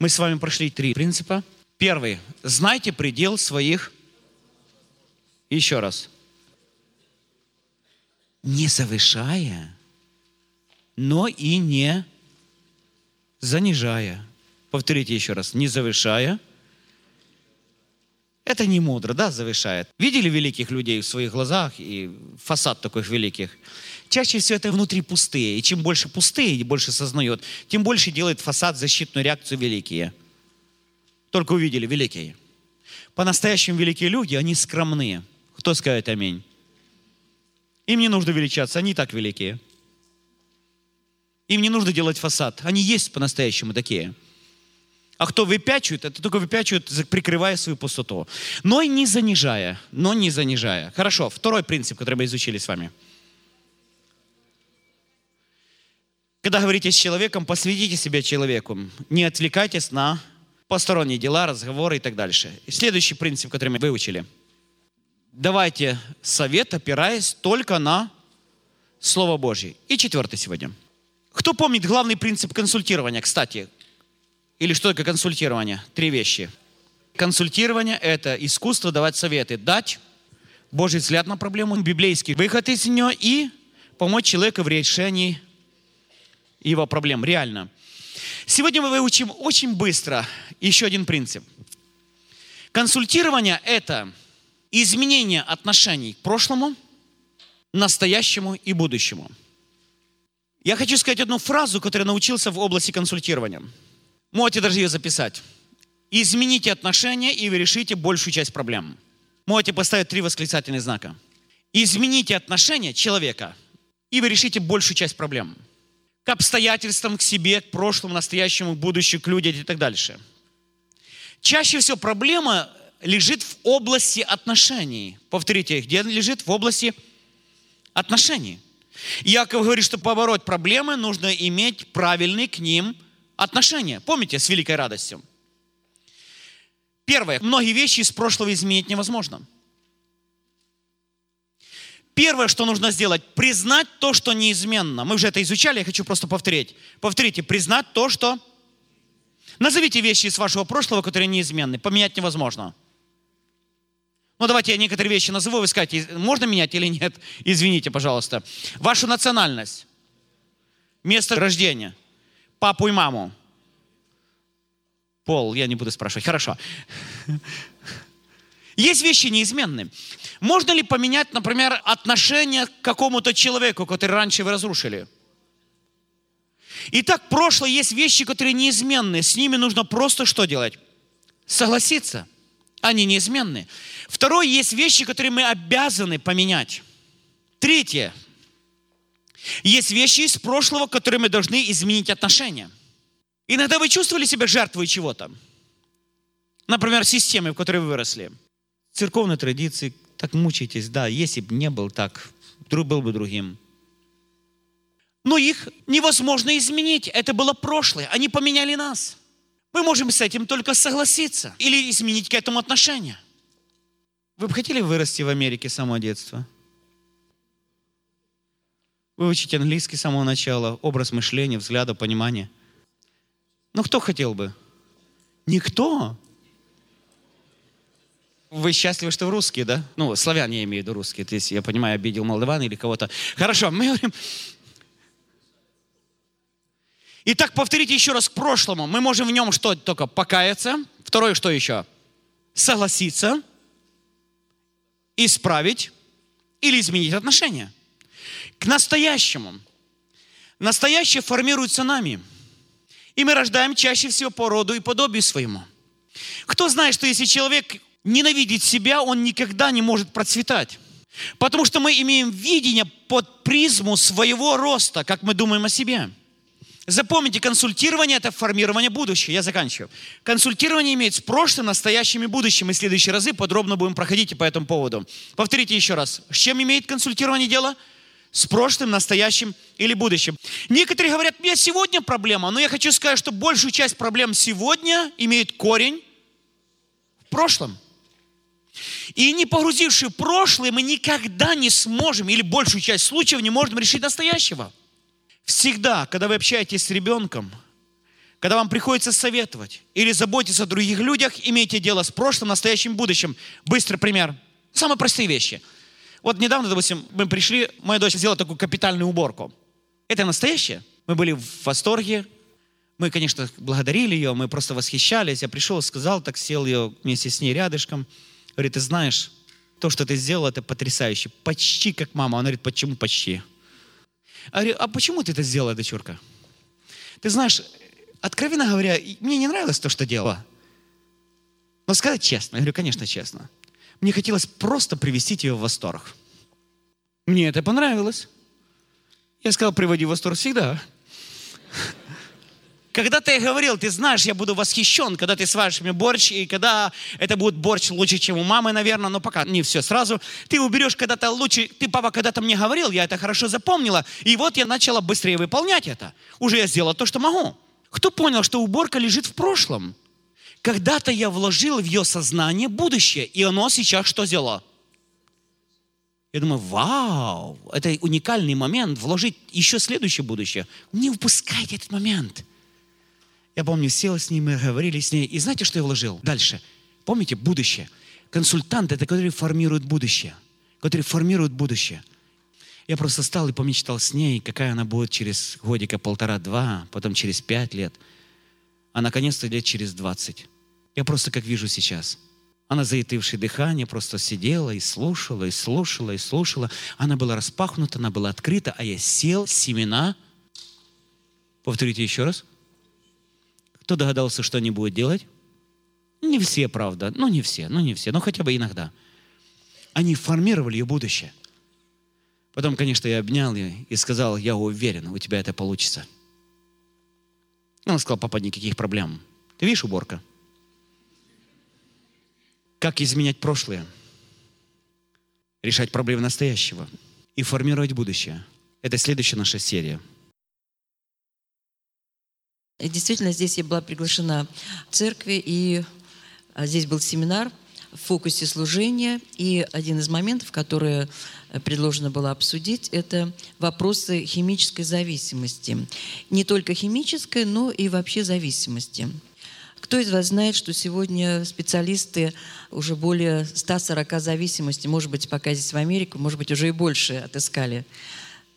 Мы с вами прошли три принципа. Первый. Знайте предел своих... Еще раз. Не завышая, но и не занижая. Повторите еще раз. Не завышая. Это не мудро, да, завышает. Видели великих людей в своих глазах и фасад таких великих? Чаще всего это внутри пустые. И чем больше пустые, и больше сознает, тем больше делает фасад защитную реакцию великие. Только увидели великие. По-настоящему великие люди, они скромные. Кто скажет аминь? Им не нужно величаться, они так великие. Им не нужно делать фасад. Они есть по-настоящему такие. А кто выпячивает, это только выпячивает, прикрывая свою пустоту. Но и не занижая. Но не занижая. Хорошо, второй принцип, который мы изучили с вами. Когда говорите с человеком, посвятите себя человеку. Не отвлекайтесь на посторонние дела, разговоры и так дальше. И следующий принцип, который мы выучили. Давайте совет, опираясь только на Слово Божье. И четвертый сегодня – кто помнит главный принцип консультирования, кстати? Или что такое консультирование? Три вещи. Консультирование – это искусство давать советы, дать Божий взгляд на проблему, библейский выход из нее и помочь человеку в решении его проблем, реально. Сегодня мы выучим очень быстро еще один принцип. Консультирование – это изменение отношений к прошлому, настоящему и будущему – я хочу сказать одну фразу, которую научился в области консультирования. Можете даже ее записать. Измените отношения, и вы решите большую часть проблем. Можете поставить три восклицательных знака. Измените отношения человека, и вы решите большую часть проблем. К обстоятельствам, к себе, к прошлому, настоящему, будущему, к людям и так дальше. Чаще всего проблема лежит в области отношений. Повторите, где лежит? В области отношений. Яков говорит, что побороть проблемы нужно иметь правильные к ним отношения. Помните, с великой радостью. Первое. Многие вещи из прошлого изменить невозможно. Первое, что нужно сделать, признать то, что неизменно. Мы уже это изучали, я хочу просто повторить. Повторите, признать то, что... Назовите вещи из вашего прошлого, которые неизменны. Поменять невозможно. Ну, давайте я некоторые вещи назову, вы скажете, можно менять или нет? Извините, пожалуйста. Вашу национальность, место рождения, папу и маму. Пол, я не буду спрашивать. Хорошо. Есть вещи неизменные. Можно ли поменять, например, отношение к какому-то человеку, который раньше вы разрушили? Итак, прошлое есть вещи, которые неизменны. С ними нужно просто что делать? Согласиться. Они неизменны. Второе, есть вещи, которые мы обязаны поменять. Третье. Есть вещи из прошлого, которые мы должны изменить отношения. Иногда вы чувствовали себя жертвой чего-то. Например, системы, в которой вы выросли. Церковной традиции, так мучаетесь, да, если бы не был так, друг был бы другим. Но их невозможно изменить. Это было прошлое. Они поменяли нас. Мы можем с этим только согласиться или изменить к этому отношение. Вы бы хотели вырасти в Америке с самого детства? Выучить английский с самого начала, образ мышления, взгляда, понимания. Ну, кто хотел бы? Никто. Вы счастливы, что вы русские, да? Ну, славяне я имею в виду русские. То есть, я понимаю, обидел молдаван или кого-то. Хорошо, мы говорим, Итак, повторите еще раз к прошлому. Мы можем в нем что только покаяться. Второе, что еще? Согласиться, исправить или изменить отношения. К настоящему. Настоящее формируется нами. И мы рождаем чаще всего по роду и подобию своему. Кто знает, что если человек ненавидит себя, он никогда не может процветать. Потому что мы имеем видение под призму своего роста, как мы думаем о себе. Запомните, консультирование – это формирование будущего. Я заканчиваю. Консультирование имеет с прошлым, настоящим и будущим. И в следующие разы подробно будем проходить по этому поводу. Повторите еще раз. С чем имеет консультирование дело? С прошлым, настоящим или будущим. Некоторые говорят, у меня сегодня проблема, но я хочу сказать, что большую часть проблем сегодня имеет корень в прошлом. И не погрузивши прошлое, мы никогда не сможем, или большую часть случаев не можем решить настоящего. Всегда, когда вы общаетесь с ребенком, Когда вам приходится советовать или заботиться о других людях, имейте дело с прошлым, настоящим, будущим. Быстрый пример. Самые простые вещи. Вот недавно, допустим, мы пришли, моя дочь сделала такую капитальную уборку. Это настоящее. Мы были в восторге. Мы, конечно, благодарили ее, мы просто восхищались. Я пришел, сказал, так сел ее вместе с ней рядышком. Говорит, ты знаешь, то, что ты сделал, это потрясающе. Почти как мама. Она говорит, почему почти? Я говорю, а почему ты это сделала, дочурка? Ты знаешь, откровенно говоря, мне не нравилось то, что делала. Но сказать честно, я говорю, конечно, честно. Мне хотелось просто привести ее в восторг. Мне это понравилось. Я сказал, приводи в восторг всегда. Когда-то я говорил, ты знаешь, я буду восхищен, когда ты сваришь мне борщ, и когда это будет борщ лучше, чем у мамы, наверное, но пока не все сразу. Ты уберешь когда-то лучше, ты, папа, когда-то мне говорил, я это хорошо запомнила, и вот я начала быстрее выполнять это. Уже я сделала то, что могу. Кто понял, что уборка лежит в прошлом? Когда-то я вложил в ее сознание будущее, и оно сейчас что сделало? Я думаю, вау, это уникальный момент, вложить еще следующее будущее. Не упускайте этот момент. Я помню, сел с ним, мы говорили с ней, и знаете, что я вложил дальше? Помните, будущее. Консультант – это который формирует будущее, который формирует будущее. Я просто стал и помечтал с ней, какая она будет через годика полтора-два, потом через пять лет – а наконец-то лет через 20. Я просто как вижу сейчас. Она, заитывшее дыхание, просто сидела и слушала, и слушала, и слушала. Она была распахнута, она была открыта, а я сел, семена. Повторите еще раз. Кто догадался, что они будут делать? Не все, правда. Ну, не все, ну, не все, но хотя бы иногда. Они формировали ее будущее. Потом, конечно, я обнял ее и сказал, я уверен, у тебя это получится. Он сказал, папа, никаких проблем. Ты видишь уборка? Как изменять прошлое? Решать проблемы настоящего и формировать будущее. Это следующая наша серия. Действительно, здесь я была приглашена в церкви, и а, здесь был семинар в фокусе служения. И один из моментов, которые предложено было обсудить, это вопросы химической зависимости. Не только химической, но и вообще зависимости. Кто из вас знает, что сегодня специалисты уже более 140 зависимостей, может быть, пока здесь в Америке, может быть, уже и больше отыскали?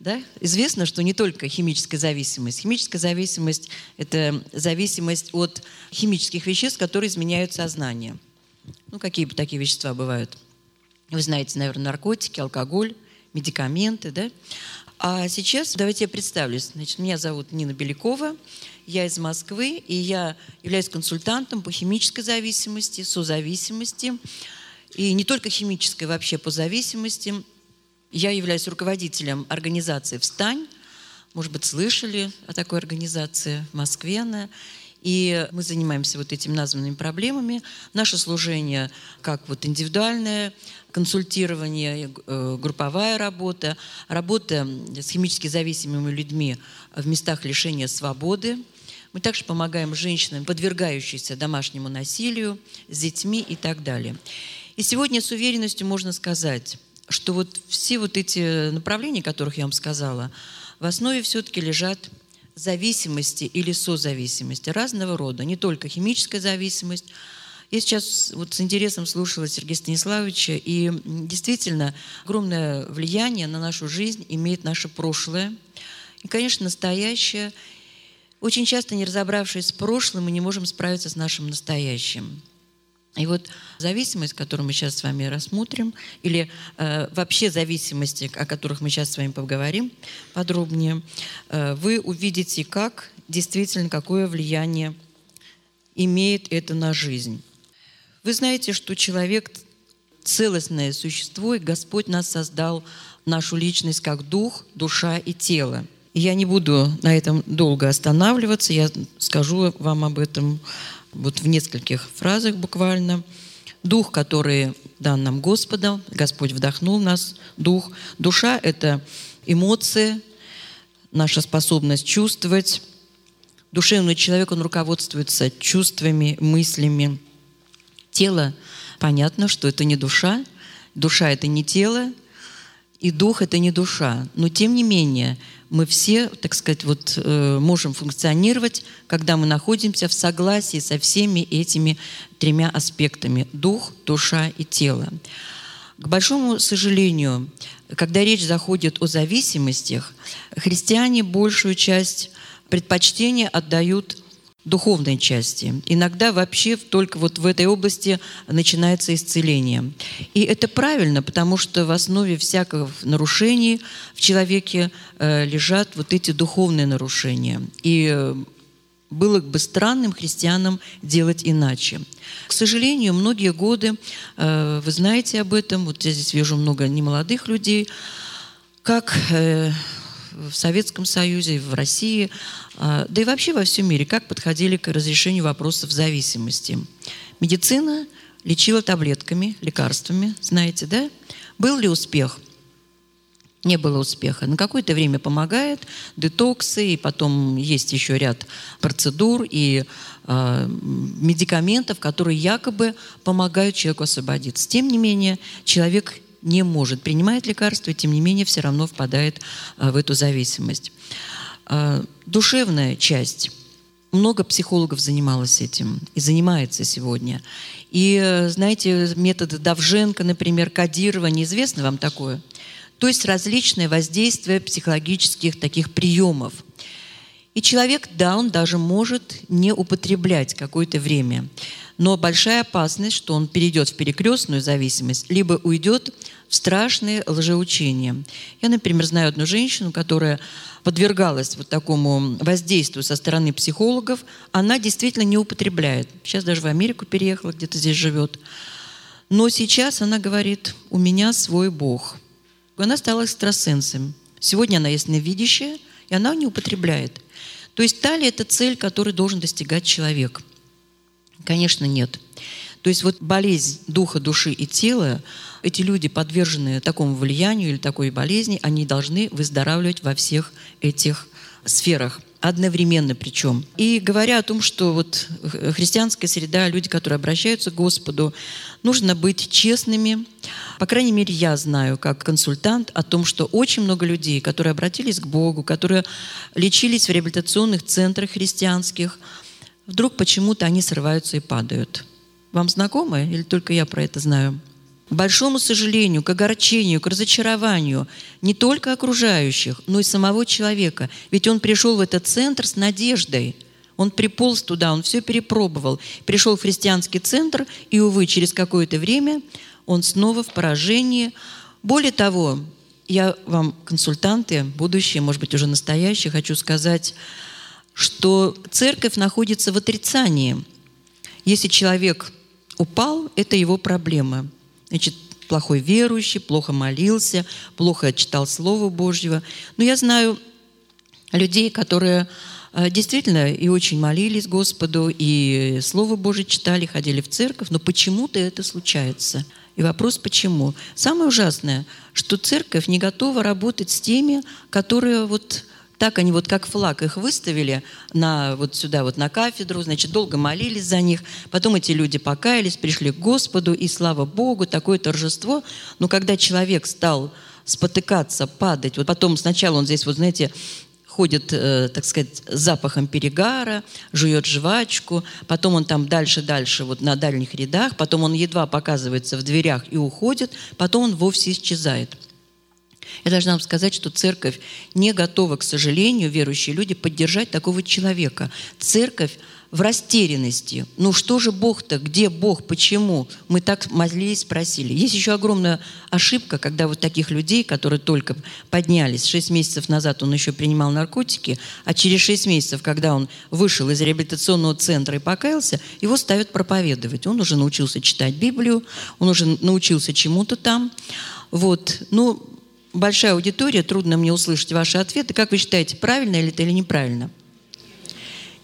Да? Известно, что не только химическая зависимость. Химическая зависимость – это зависимость от химических веществ, которые изменяют сознание. Ну, какие такие вещества бывают? Вы знаете, наверное, наркотики, алкоголь, медикаменты, да? А сейчас давайте я представлюсь. Значит, меня зовут Нина Белякова, я из Москвы, и я являюсь консультантом по химической зависимости, созависимости, и не только химической, вообще по зависимости. Я являюсь руководителем организации «Встань», может быть, слышали о такой организации в Москве она. И мы занимаемся вот этими названными проблемами. Наше служение как вот индивидуальное, консультирование, э, групповая работа, работа с химически зависимыми людьми в местах лишения свободы. Мы также помогаем женщинам, подвергающимся домашнему насилию, с детьми и так далее. И сегодня с уверенностью можно сказать, что вот все вот эти направления, которых я вам сказала, в основе все-таки лежат зависимости или созависимости разного рода, не только химическая зависимость. Я сейчас вот с интересом слушала Сергея Станиславовича, и действительно огромное влияние на нашу жизнь имеет наше прошлое. И, конечно, настоящее. Очень часто, не разобравшись с прошлым, мы не можем справиться с нашим настоящим. И вот зависимость, которую мы сейчас с вами рассмотрим, или э, вообще зависимости, о которых мы сейчас с вами поговорим подробнее, э, вы увидите, как действительно, какое влияние имеет это на жизнь. Вы знаете, что человек целостное существо, и Господь нас создал нашу личность как дух, душа и тело. И я не буду на этом долго останавливаться, я скажу вам об этом вот в нескольких фразах буквально. Дух, который дан нам Господом, Господь вдохнул нас, дух. Душа – это эмоции, наша способность чувствовать. Душевный человек, он руководствуется чувствами, мыслями. Тело, понятно, что это не душа, душа – это не тело, и дух – это не душа. Но тем не менее, мы все, так сказать, вот, э, можем функционировать, когда мы находимся в согласии со всеми этими тремя аспектами – дух, душа и тело. К большому сожалению, когда речь заходит о зависимостях, христиане большую часть предпочтения отдают духовной части. Иногда вообще только вот в этой области начинается исцеление. И это правильно, потому что в основе всякого нарушений в человеке э, лежат вот эти духовные нарушения. И э, было бы странным христианам делать иначе. К сожалению, многие годы, э, вы знаете об этом, вот я здесь вижу много немолодых людей, как в Советском Союзе, в России, а, да и вообще во всем мире, как подходили к разрешению вопросов зависимости. Медицина лечила таблетками, лекарствами, знаете, да? Был ли успех? Не было успеха. На какое-то время помогает, детоксы, и потом есть еще ряд процедур и э, медикаментов, которые якобы помогают человеку освободиться. Тем не менее, человек не может, принимает лекарства, тем не менее все равно впадает а, в эту зависимость. А, душевная часть. Много психологов занималось этим и занимается сегодня. И, знаете, методы Давженко, например, кодирование, известно вам такое? То есть различные воздействия психологических таких приемов. И человек, да, он даже может не употреблять какое-то время. Но большая опасность, что он перейдет в перекрестную зависимость, либо уйдет в страшные лжеучения. Я, например, знаю одну женщину, которая подвергалась вот такому воздействию со стороны психологов. Она действительно не употребляет. Сейчас даже в Америку переехала, где-то здесь живет. Но сейчас она говорит, у меня свой Бог. Она стала экстрасенсом. Сегодня она ясновидящая, и она не употребляет. То есть талия – это цель, которую должен достигать человек. Конечно, нет. То есть вот болезнь духа, души и тела, эти люди, подверженные такому влиянию или такой болезни, они должны выздоравливать во всех этих сферах одновременно причем. И говоря о том, что вот христианская среда, люди, которые обращаются к Господу, нужно быть честными. По крайней мере, я знаю, как консультант, о том, что очень много людей, которые обратились к Богу, которые лечились в реабилитационных центрах христианских, вдруг почему-то они срываются и падают. Вам знакомо или только я про это знаю? Большому сожалению, к огорчению, к разочарованию не только окружающих, но и самого человека. Ведь он пришел в этот центр с надеждой. Он приполз туда, он все перепробовал. Пришел в христианский центр, и, увы, через какое-то время он снова в поражении. Более того, я вам, консультанты, будущие, может быть, уже настоящие, хочу сказать, что церковь находится в отрицании. Если человек упал, это его проблема. Значит, плохой верующий, плохо молился, плохо читал Слово Божьего. Но я знаю людей, которые э, действительно и очень молились Господу, и Слово Божье читали, ходили в церковь, но почему-то это случается. И вопрос почему? Самое ужасное, что церковь не готова работать с теми, которые вот так они вот как флаг их выставили на, вот сюда, вот на кафедру, значит, долго молились за них. Потом эти люди покаялись, пришли к Господу, и слава Богу, такое торжество. Но когда человек стал спотыкаться, падать, вот потом сначала он здесь, вот знаете, ходит, э, так сказать, запахом перегара, жует жвачку, потом он там дальше-дальше, вот на дальних рядах, потом он едва показывается в дверях и уходит, потом он вовсе исчезает. Я должна вам сказать, что церковь не готова, к сожалению, верующие люди, поддержать такого человека. Церковь в растерянности. Ну что же Бог-то? Где Бог? Почему? Мы так молились, просили. Есть еще огромная ошибка, когда вот таких людей, которые только поднялись, шесть месяцев назад он еще принимал наркотики, а через шесть месяцев, когда он вышел из реабилитационного центра и покаялся, его ставят проповедовать. Он уже научился читать Библию, он уже научился чему-то там. Вот. Ну, большая аудитория, трудно мне услышать ваши ответы. Как вы считаете, правильно или это или неправильно?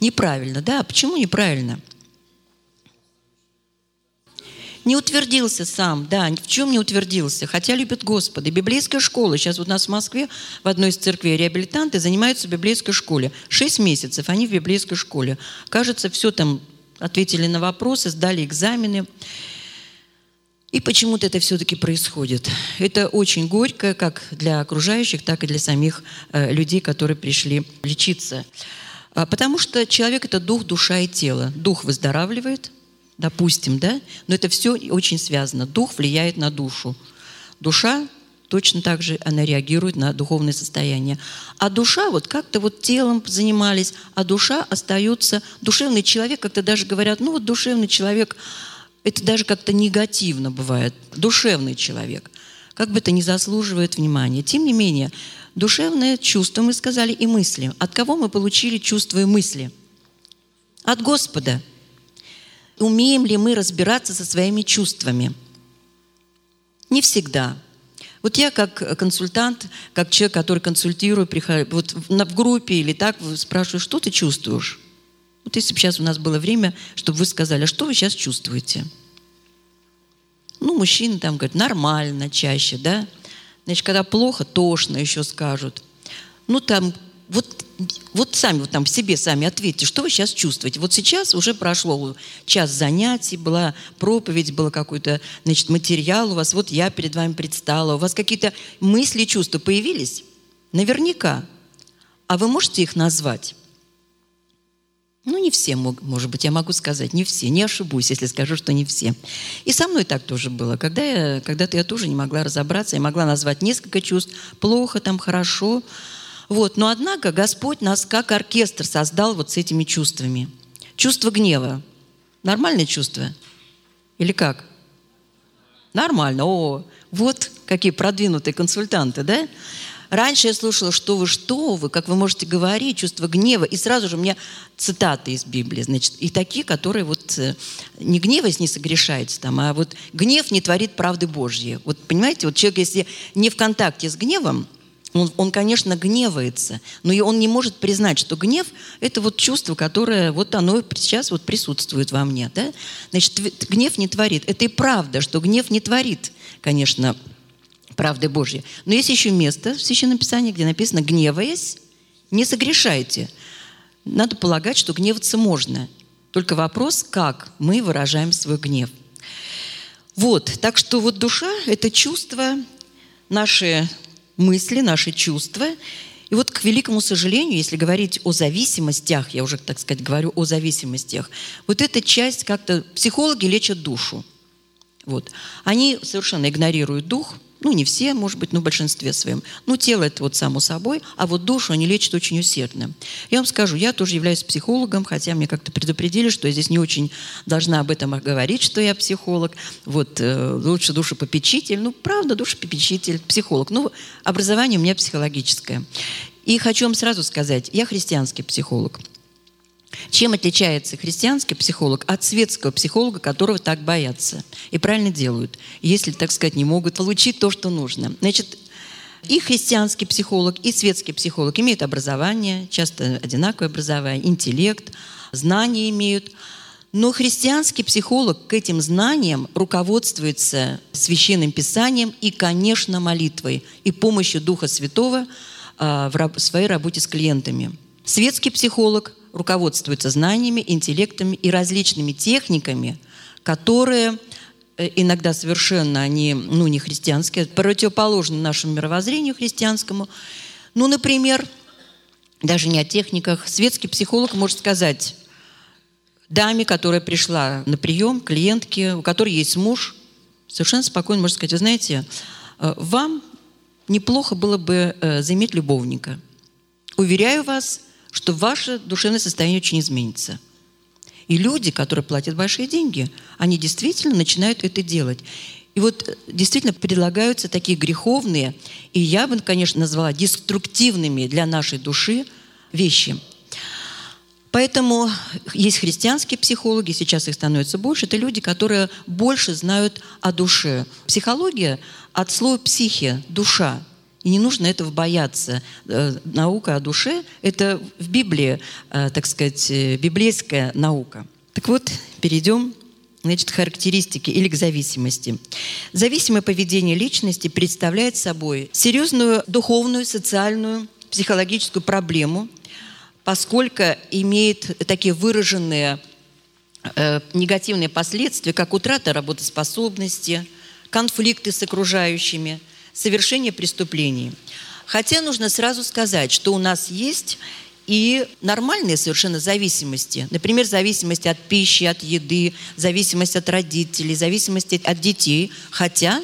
Неправильно, да. Почему неправильно? Не утвердился сам, да, в чем не утвердился, хотя любит Господа. Библейская школа, сейчас вот у нас в Москве в одной из церквей реабилитанты занимаются в библейской школе. Шесть месяцев они в библейской школе. Кажется, все там ответили на вопросы, сдали экзамены. И почему-то это все-таки происходит. Это очень горько как для окружающих, так и для самих э, людей, которые пришли лечиться. А, потому что человек – это дух, душа и тело. Дух выздоравливает, допустим, да? Но это все очень связано. Дух влияет на душу. Душа точно так же она реагирует на духовное состояние. А душа, вот как-то вот телом занимались, а душа остается, душевный человек, как-то даже говорят, ну вот душевный человек – это даже как-то негативно бывает. Душевный человек. Как бы это не заслуживает внимания. Тем не менее, душевное чувство, мы сказали, и мысли. От кого мы получили чувства и мысли? От Господа. Умеем ли мы разбираться со своими чувствами? Не всегда. Вот я как консультант, как человек, который консультирует, вот в группе или так спрашиваю, что ты чувствуешь? Вот если бы сейчас у нас было время, чтобы вы сказали, а что вы сейчас чувствуете? Ну, мужчины там говорят, нормально чаще, да? Значит, когда плохо, тошно еще скажут. Ну, там, вот, вот сами вот там себе сами ответьте, что вы сейчас чувствуете. Вот сейчас уже прошло час занятий, была проповедь, был какой-то, значит, материал у вас, вот я перед вами предстала. У вас какие-то мысли, чувства появились? Наверняка. А вы можете их назвать? Ну, не все, может быть, я могу сказать, не все. Не ошибусь, если скажу, что не все. И со мной так тоже было. Когда я, когда-то я тоже не могла разобраться, я могла назвать несколько чувств. Плохо там, хорошо. Вот. Но, однако, Господь нас как оркестр создал вот с этими чувствами. Чувство гнева. Нормальное чувство? Или как? Нормально. О, вот какие продвинутые консультанты, да? Раньше я слушала, что вы, что вы, как вы можете говорить, чувство гнева. И сразу же у меня цитаты из Библии, значит, и такие, которые вот э, не гневаясь не согрешается там, а вот гнев не творит правды Божьей. Вот понимаете, вот человек, если не в контакте с гневом, он, он, конечно, гневается, но и он не может признать, что гнев – это вот чувство, которое вот оно сейчас вот присутствует во мне. Да? Значит, гнев не творит. Это и правда, что гнев не творит, конечно, правды Божьей. Но есть еще место в Священном Писании, где написано «гневаясь, не согрешайте». Надо полагать, что гневаться можно. Только вопрос, как мы выражаем свой гнев. Вот, так что вот душа – это чувство, наши мысли, наши чувства. И вот, к великому сожалению, если говорить о зависимостях, я уже, так сказать, говорю о зависимостях, вот эта часть как-то... Психологи лечат душу. Вот. Они совершенно игнорируют дух – ну, не все, может быть, но в большинстве своем. Ну, тело это вот само собой, а вот душу они лечат очень усердно. Я вам скажу, я тоже являюсь психологом, хотя мне как-то предупредили, что я здесь не очень должна об этом говорить, что я психолог. Вот э, лучше душепопечитель. Ну, правда, душепопечитель, психолог. Ну, образование у меня психологическое. И хочу вам сразу сказать, я христианский психолог. Чем отличается христианский психолог от светского психолога, которого так боятся? И правильно делают, если, так сказать, не могут получить то, что нужно. Значит, и христианский психолог, и светский психолог имеют образование, часто одинаковое образование, интеллект, знания имеют. Но христианский психолог к этим знаниям руководствуется священным писанием и, конечно, молитвой и помощью Духа Святого а, в своей работе с клиентами. Светский психолог руководствуется знаниями, интеллектами и различными техниками, которые э, иногда совершенно они, ну, не христианские, противоположны нашему мировоззрению христианскому. Ну, например, даже не о техниках. Светский психолог может сказать даме, которая пришла на прием, клиентке, у которой есть муж, совершенно спокойно может сказать, вы знаете, э, вам неплохо было бы э, заиметь любовника. Уверяю вас, что ваше душевное состояние очень изменится. И люди, которые платят большие деньги, они действительно начинают это делать. И вот э, действительно предлагаются такие греховные, и я бы, конечно, назвала деструктивными для нашей души вещи. Поэтому есть христианские психологи, сейчас их становится больше, это люди, которые больше знают о душе. Психология от слова психия, душа. И не нужно этого бояться. Э, наука о душе – это в Библии, э, так сказать, э, библейская наука. Так вот, перейдем значит, к характеристике или к зависимости. Зависимое поведение личности представляет собой серьезную духовную, социальную, психологическую проблему, поскольку имеет такие выраженные э, негативные последствия, как утрата работоспособности – конфликты с окружающими, совершение преступлений. Хотя нужно сразу сказать, что у нас есть и нормальные совершенно зависимости. Например, зависимость от пищи, от еды, зависимость от родителей, зависимость от детей. Хотя,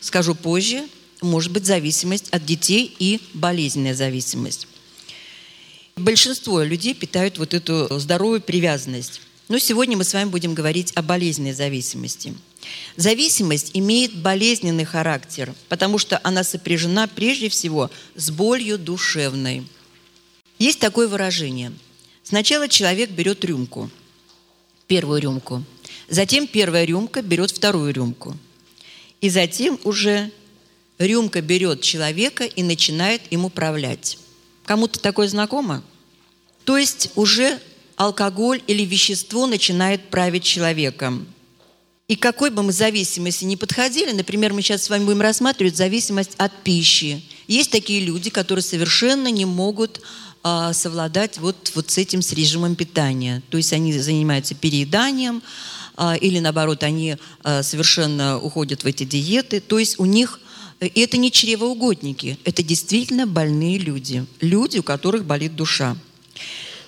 скажу позже, может быть зависимость от детей и болезненная зависимость. Большинство людей питают вот эту здоровую привязанность. Но сегодня мы с вами будем говорить о болезненной зависимости. Зависимость имеет болезненный характер, потому что она сопряжена прежде всего с болью душевной – есть такое выражение. Сначала человек берет рюмку, первую рюмку. Затем первая рюмка берет вторую рюмку. И затем уже рюмка берет человека и начинает им управлять. Кому-то такое знакомо? То есть уже алкоголь или вещество начинает править человеком. И какой бы мы зависимости ни подходили, например, мы сейчас с вами будем рассматривать зависимость от пищи. Есть такие люди, которые совершенно не могут а, совладать вот, вот с этим, с режимом питания. То есть они занимаются перееданием, а, или наоборот, они а, совершенно уходят в эти диеты. То есть у них и это не чревоугодники, это действительно больные люди, люди, у которых болит душа.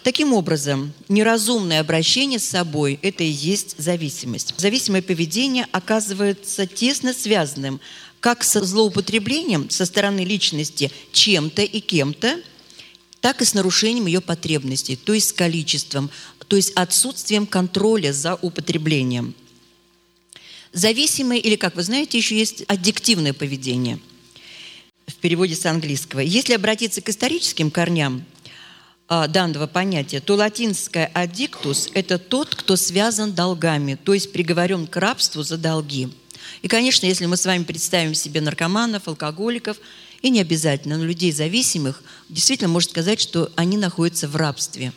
Таким образом, неразумное обращение с собой – это и есть зависимость. Зависимое поведение оказывается тесно связанным как со злоупотреблением со стороны личности чем-то и кем-то – так и с нарушением ее потребностей, то есть с количеством, то есть отсутствием контроля за употреблением. Зависимое, или, как вы знаете, еще есть аддиктивное поведение в переводе с английского. Если обратиться к историческим корням данного понятия, то латинское «аддиктус» – это тот, кто связан долгами, то есть приговорен к рабству за долги. И, конечно, если мы с вами представим себе наркоманов, алкоголиков – и не обязательно, но людей зависимых, действительно может сказать, что они находятся в рабстве.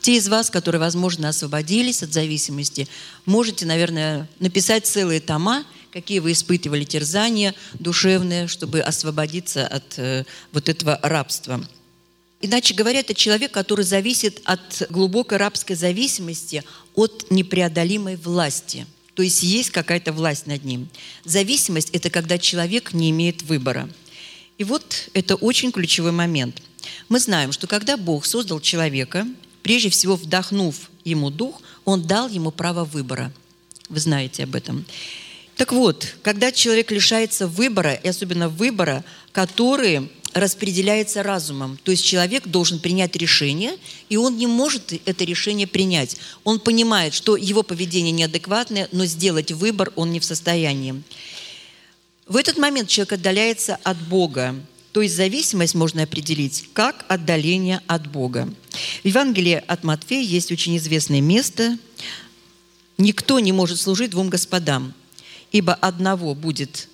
Те из вас, которые, возможно, освободились от зависимости, можете, наверное, написать целые тома, какие вы испытывали терзания душевные, чтобы освободиться от э, вот этого рабства. Иначе говоря, это человек, который зависит от глубокой рабской зависимости от непреодолимой власти. То есть есть какая-то власть над ним. Зависимость – это когда человек не имеет выбора – и вот это очень ключевой момент. Мы знаем, что когда Бог создал человека, прежде всего вдохнув ему дух, он дал ему право выбора. Вы знаете об этом. Так вот, когда человек лишается выбора, и особенно выбора, который распределяется разумом. То есть человек должен принять решение, и он не может это решение принять. Он понимает, что его поведение неадекватное, но сделать выбор он не в состоянии. В этот момент человек отдаляется от Бога. То есть зависимость можно определить как отдаление от Бога. В Евангелии от Матфея есть очень известное место. «Никто не может служить двум господам, ибо одного будет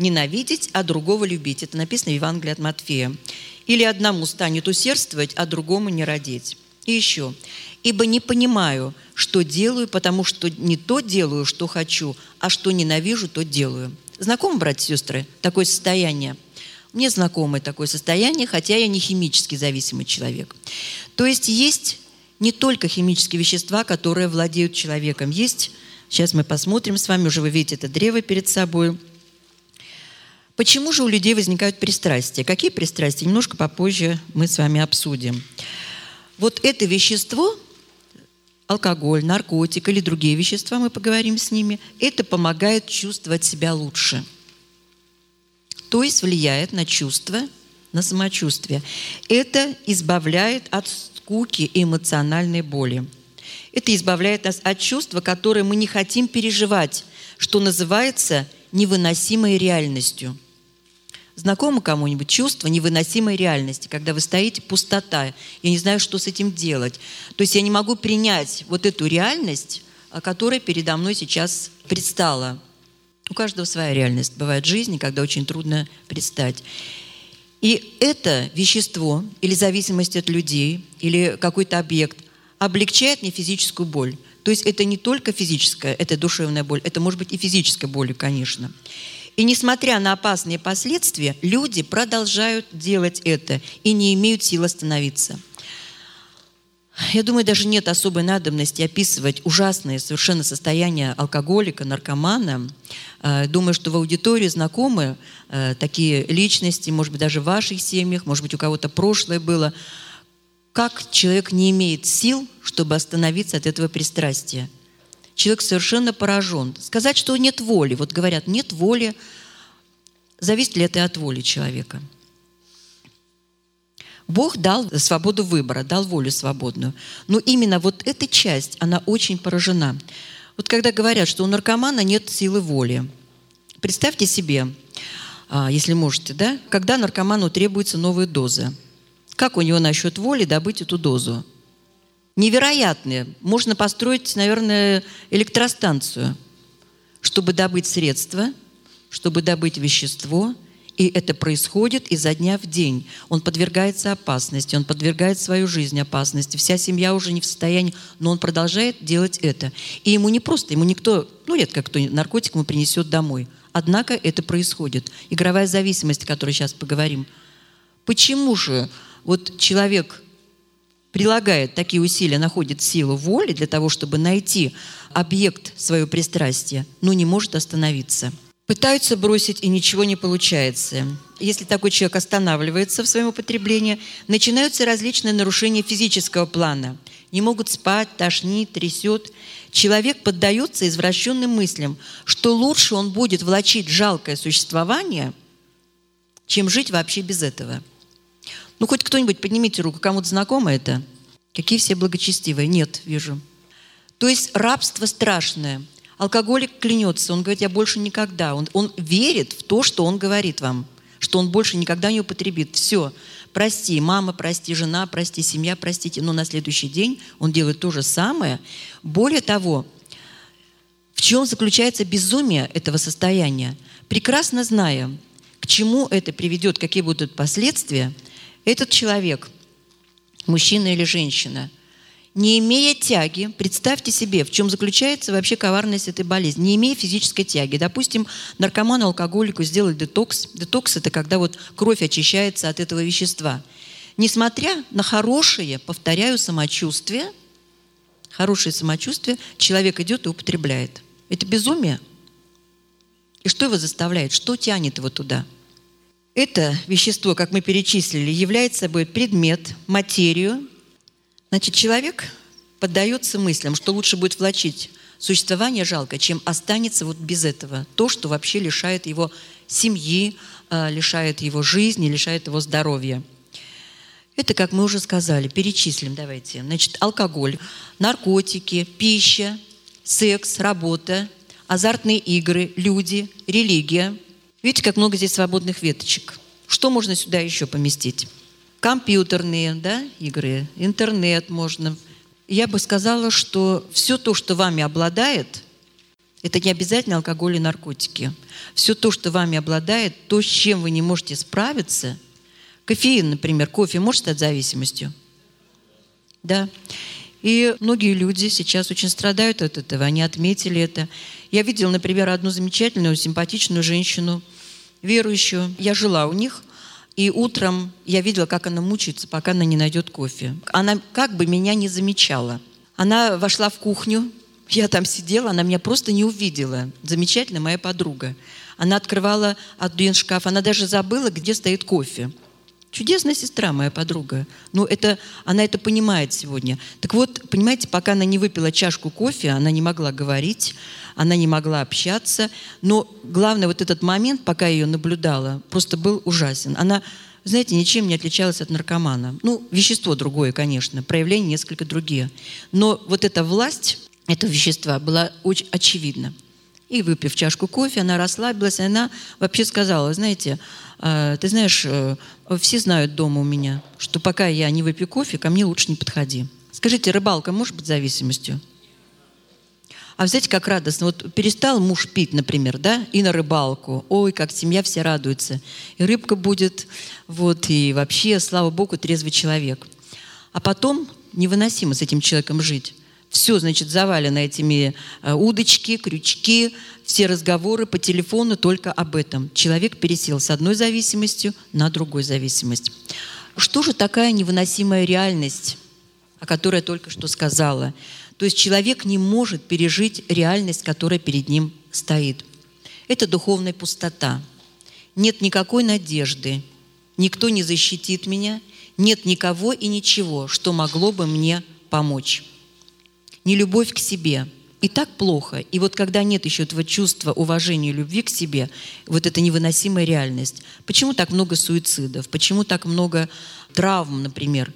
ненавидеть, а другого любить». Это написано в Евангелии от Матфея. «Или одному станет усердствовать, а другому не родить». И еще. «Ибо не понимаю, что делаю, потому что не то делаю, что хочу, а что ненавижу, то делаю». Знакомы, братья и сестры, такое состояние? Мне знакомо такое состояние, хотя я не химически зависимый человек. То есть есть не только химические вещества, которые владеют человеком. Есть, сейчас мы посмотрим с вами, уже вы видите это древо перед собой. Почему же у людей возникают пристрастия? Какие пристрастия? Немножко попозже мы с вами обсудим. Вот это вещество – алкоголь, наркотик или другие вещества, мы поговорим с ними, это помогает чувствовать себя лучше. То есть влияет на чувство, на самочувствие. Это избавляет от скуки и эмоциональной боли. Это избавляет нас от чувства, которое мы не хотим переживать, что называется невыносимой реальностью – Знакомо кому-нибудь чувство невыносимой реальности, когда вы стоите, пустота, я не знаю, что с этим делать. То есть я не могу принять вот эту реальность, которая передо мной сейчас предстала. У каждого своя реальность. Бывает в жизни, когда очень трудно предстать. И это вещество или зависимость от людей, или какой-то объект облегчает мне физическую боль. То есть это не только физическая, это душевная боль, это может быть и физическая боль, конечно. И несмотря на опасные последствия, люди продолжают делать это и не имеют сил остановиться. Я думаю, даже нет особой надобности описывать ужасное совершенно состояние алкоголика, наркомана. Э, думаю, что в аудитории знакомы э, такие личности, может быть, даже в ваших семьях, может быть, у кого-то прошлое было. Как человек не имеет сил, чтобы остановиться от этого пристрастия? Человек совершенно поражен. Сказать, что нет воли. Вот говорят, нет воли. Зависит ли это от воли человека? Бог дал свободу выбора, дал волю свободную. Но именно вот эта часть, она очень поражена. Вот когда говорят, что у наркомана нет силы воли, представьте себе, а, если можете, да, когда наркоману требуется новая доза. Как у него насчет воли добыть эту дозу? Невероятные. Можно построить, наверное, электростанцию, чтобы добыть средства, чтобы добыть вещество – и это происходит изо дня в день. Он подвергается опасности, он подвергает свою жизнь опасности. Вся семья уже не в состоянии, но он продолжает делать это. И ему не просто, ему никто, ну редко кто наркотик ему принесет домой. Однако это происходит. Игровая зависимость, о которой сейчас поговорим. Почему же вот человек прилагает такие усилия, находит силу воли для того, чтобы найти объект своего пристрастия, но не может остановиться – Пытаются бросить, и ничего не получается. Если такой человек останавливается в своем употреблении, начинаются различные нарушения физического плана. Не могут спать, тошнит, трясет. Человек поддается извращенным мыслям, что лучше он будет влачить жалкое существование, чем жить вообще без этого. Ну, хоть кто-нибудь поднимите руку, кому-то знакомо это? Какие все благочестивые? Нет, вижу. То есть рабство страшное – Алкоголик клянется, он говорит, я больше никогда. Он, он верит в то, что он говорит вам, что он больше никогда не употребит. Все, прости, мама, прости, жена, прости, семья, простите. Но на следующий день он делает то же самое. Более того, в чем заключается безумие этого состояния? Прекрасно зная, к чему это приведет, какие будут последствия, этот человек, мужчина или женщина – не имея тяги, представьте себе, в чем заключается вообще коварность этой болезни, не имея физической тяги. Допустим, наркоману, алкоголику сделать детокс. Детокс – это когда вот кровь очищается от этого вещества. Несмотря на хорошее, повторяю, самочувствие, хорошее самочувствие, человек идет и употребляет. Это безумие. И что его заставляет? Что тянет его туда? Это вещество, как мы перечислили, является собой предмет, материю, Значит, человек поддается мыслям, что лучше будет влачить существование жалко, чем останется вот без этого. То, что вообще лишает его семьи, а, лишает его жизни, лишает его здоровья. Это, как мы уже сказали, перечислим, давайте. Значит, алкоголь, наркотики, пища, секс, работа, азартные игры, люди, религия. Видите, как много здесь свободных веточек. Что можно сюда еще поместить? компьютерные да, игры, интернет можно. Я бы сказала, что все то, что вами обладает, это не обязательно алкоголь и наркотики. Все то, что вами обладает, то, с чем вы не можете справиться, кофеин, например, кофе может стать зависимостью? Да. И многие люди сейчас очень страдают от этого, они отметили это. Я видела, например, одну замечательную, симпатичную женщину, верующую. Я жила у них – и утром я видела, как она мучается, пока она не найдет кофе. Она как бы меня не замечала. Она вошла в кухню, я там сидела, она меня просто не увидела. Замечательная моя подруга. Она открывала один шкаф, она даже забыла, где стоит кофе. Чудесная сестра, моя подруга. Ну, это, она это понимает сегодня. Так вот, понимаете, пока она не выпила чашку кофе, она не могла говорить, она не могла общаться. Но главное, вот этот момент, пока я ее наблюдала, просто был ужасен. Она, знаете, ничем не отличалась от наркомана. Ну, вещество другое, конечно, проявления несколько другие. Но вот эта власть этого вещества была очень очевидна. И выпив чашку кофе, она расслабилась, и она вообще сказала, знаете, «А, ты знаешь, э, все знают дома у меня, что пока я не выпью кофе, ко мне лучше не подходи. Скажите, рыбалка может быть зависимостью? А знаете, как радостно. Вот перестал муж пить, например, да, и на рыбалку. Ой, как семья вся радуется. И рыбка будет, вот, и вообще, слава Богу, трезвый человек. А потом невыносимо с этим человеком жить. Все, значит, завалено этими э, удочки, крючки, все разговоры по телефону только об этом. Человек пересел с одной зависимостью на другую зависимость. Что же такая невыносимая реальность о которой я только что сказала. То есть человек не может пережить реальность, которая перед ним стоит. Это духовная пустота. Нет никакой надежды, никто не защитит меня, нет никого и ничего, что могло бы мне помочь. Не любовь к себе. И так плохо. И вот когда нет еще этого чувства уважения и любви к себе, вот это невыносимая реальность. Почему так много суицидов? Почему так много травм, например?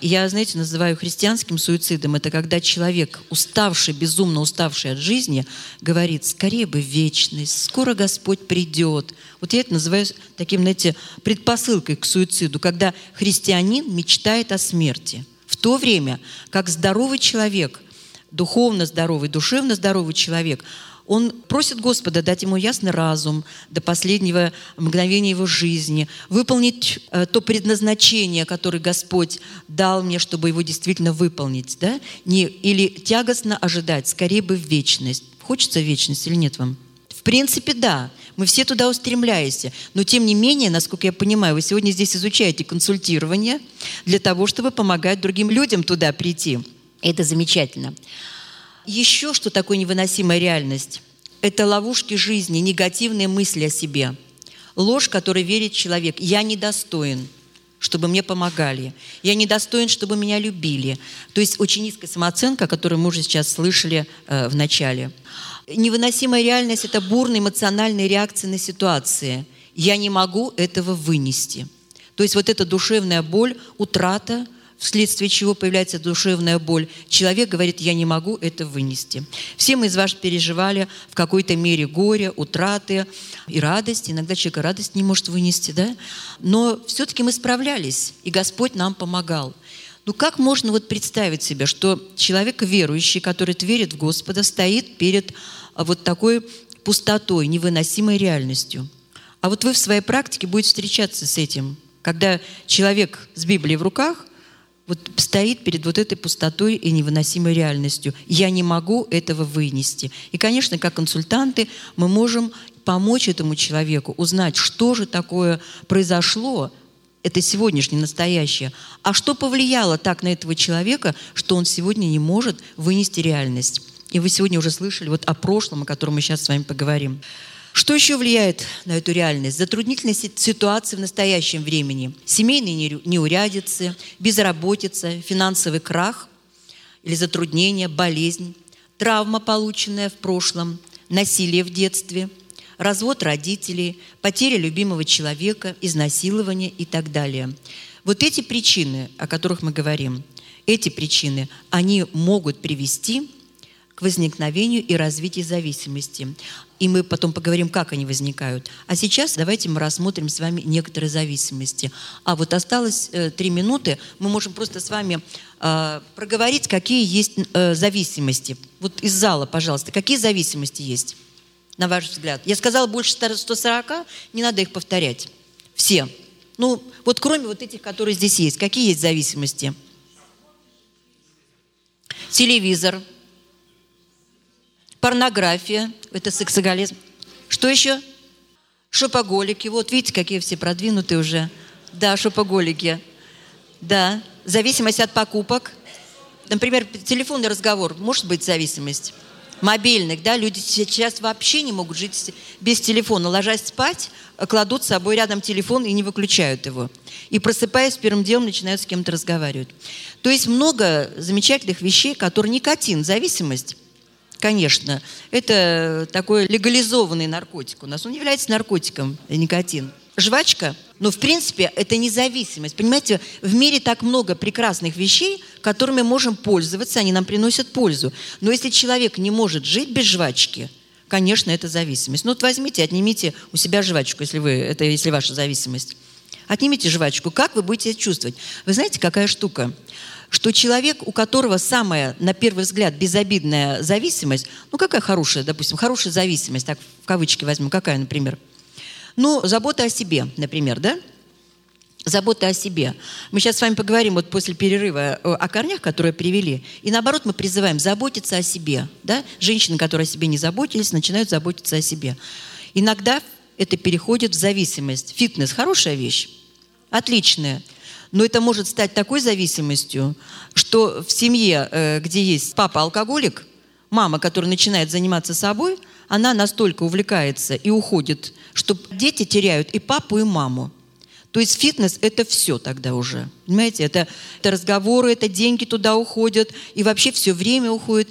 Я, знаете, называю христианским суицидом. Это когда человек, уставший, безумно уставший от жизни, говорит, скорее бы вечность, скоро Господь придет. Вот я это называю таким, знаете, предпосылкой к суициду, когда христианин мечтает о смерти. В то время, как здоровый человек, духовно здоровый, душевно здоровый человек – он просит Господа дать ему ясный разум до последнего мгновения его жизни, выполнить э, то предназначение, которое Господь дал мне, чтобы его действительно выполнить. Да? Не, или тягостно ожидать, скорее бы в вечность. Хочется вечность или нет вам? В принципе, да. Мы все туда устремляемся. Но тем не менее, насколько я понимаю, вы сегодня здесь изучаете консультирование для того, чтобы помогать другим людям туда прийти. Это замечательно еще что такое невыносимая реальность? Это ловушки жизни, негативные мысли о себе. Ложь, которой верит человек. Я недостоин, чтобы мне помогали. Я недостоин, чтобы меня любили. То есть очень низкая самооценка, которую мы уже сейчас слышали э, в начале. Невыносимая реальность – это бурная эмоциональная реакция на ситуации. Я не могу этого вынести. То есть вот эта душевная боль, утрата – вследствие чего появляется душевная боль, человек говорит, я не могу это вынести. Все мы из вас переживали в какой-то мере горе, утраты и радость. Иногда человек радость не может вынести, да? Но все-таки мы справлялись, и Господь нам помогал. Ну как можно вот представить себе, что человек верующий, который верит в Господа, стоит перед а, вот такой пустотой, невыносимой реальностью. А вот вы в своей практике будете встречаться с этим, когда человек с Библией в руках вот стоит перед вот этой пустотой и невыносимой реальностью. Я не могу этого вынести. И, конечно, как консультанты мы можем помочь этому человеку узнать, что же такое произошло, это сегодняшнее, настоящее, а что повлияло так на этого человека, что он сегодня не может вынести реальность. И вы сегодня уже слышали вот о прошлом, о котором мы сейчас с вами поговорим. Что еще влияет на эту реальность? Затруднительность ситуации в настоящем времени. Семейные неурядицы, безработица, финансовый крах или затруднение, болезнь, травма, полученная в прошлом, насилие в детстве, развод родителей, потеря любимого человека, изнасилование и так далее. Вот эти причины, о которых мы говорим, эти причины, они могут привести к возникновению и развитию зависимости. И мы потом поговорим, как они возникают. А сейчас давайте мы рассмотрим с вами некоторые зависимости. А вот осталось э, три минуты. Мы можем просто с вами э, проговорить, какие есть э, зависимости. Вот из зала, пожалуйста, какие зависимости есть, на ваш взгляд? Я сказала больше 140, не надо их повторять. Все. Ну, вот кроме вот этих, которые здесь есть. Какие есть зависимости? Телевизор – порнография, это сексоголизм. Что еще? Шопоголики. Вот видите, какие все продвинутые уже. Да, шопоголики. Да. Зависимость от покупок. Например, телефонный разговор. Может быть зависимость. Мобильных, да, люди сейчас вообще не могут жить без телефона. Ложась спать, кладут с собой рядом телефон и не выключают его. И просыпаясь, первым делом начинают с кем-то разговаривать. То есть много замечательных вещей, которые никотин, зависимость, Конечно, это такой легализованный наркотик у нас. Он является наркотиком, никотин. Жвачка, ну, в принципе, это независимость. Понимаете, в мире так много прекрасных вещей, которыми можем пользоваться, они нам приносят пользу. Но если человек не может жить без жвачки, конечно, это зависимость. Ну, вот возьмите, отнимите у себя жвачку, если вы, это если ваша зависимость. Отнимите жвачку. Как вы будете чувствовать? Вы знаете, какая штука? Что человек, у которого самая, на первый взгляд, безобидная зависимость, ну какая хорошая, допустим, хорошая зависимость, так в кавычки возьму, какая, например? Ну, забота о себе, например, да? Забота о себе. Мы сейчас с вами поговорим вот после перерыва о корнях, которые привели. И наоборот, мы призываем заботиться о себе. Да? Женщины, которые о себе не заботились, начинают заботиться о себе. Иногда это переходит в зависимость. Фитнес – хорошая вещь, отличная. Но это может стать такой зависимостью, что в семье, э, где есть папа алкоголик, мама, которая начинает заниматься собой, она настолько увлекается и уходит, что дети теряют и папу, и маму. То есть фитнес – это все тогда уже. Понимаете, это, это разговоры, это деньги туда уходят, и вообще все время уходит.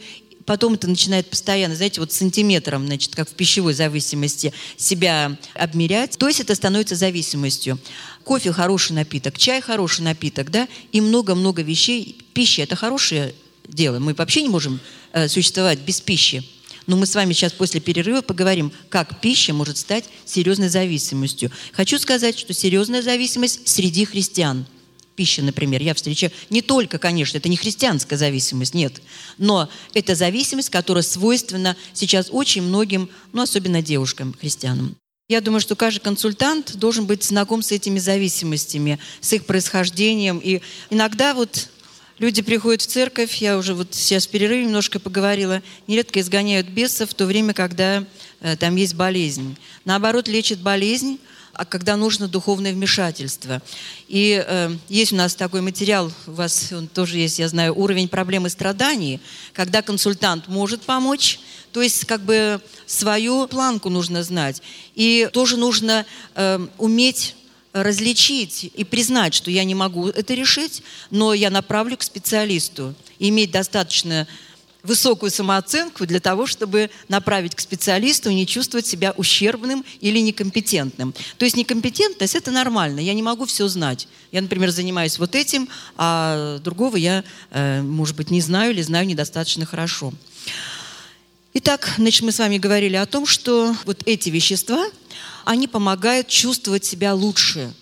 Потом это начинает постоянно, знаете, вот сантиметром, значит, как в пищевой зависимости, себя обмерять. То есть это становится зависимостью. Кофе – хороший напиток, чай – хороший напиток, да, и много-много вещей. Пища – это хорошее дело. Мы вообще не можем э, существовать без пищи. Но мы с вами сейчас после перерыва поговорим, как пища может стать серьезной зависимостью. Хочу сказать, что серьезная зависимость среди христиан – пища, например, я встречаю, не только, конечно, это не христианская зависимость, нет, но это зависимость, которая свойственна сейчас очень многим, ну, особенно девушкам, христианам. Я думаю, что каждый консультант должен быть знаком с этими зависимостями, с их происхождением. И иногда вот Люди приходят в церковь, я уже вот сейчас в перерыве немножко поговорила, нередко изгоняют бесов в то время, когда э, там есть болезнь. Наоборот, лечат болезнь, когда нужно духовное вмешательство. И э, есть у нас такой материал, у вас он тоже есть, я знаю, уровень проблемы страданий, когда консультант может помочь, то есть как бы свою планку нужно знать. И тоже нужно э, уметь различить и признать, что я не могу это решить, но я направлю к специалисту. Иметь достаточно высокую самооценку для того, чтобы направить к специалисту и не чувствовать себя ущербным или некомпетентным. То есть некомпетентность – это нормально. Я не могу все знать. Я, например, занимаюсь вот этим, а другого я, э, может быть, не знаю или знаю недостаточно хорошо. Итак, значит, мы с вами говорили о том, что вот эти вещества – они помогают чувствовать себя лучше.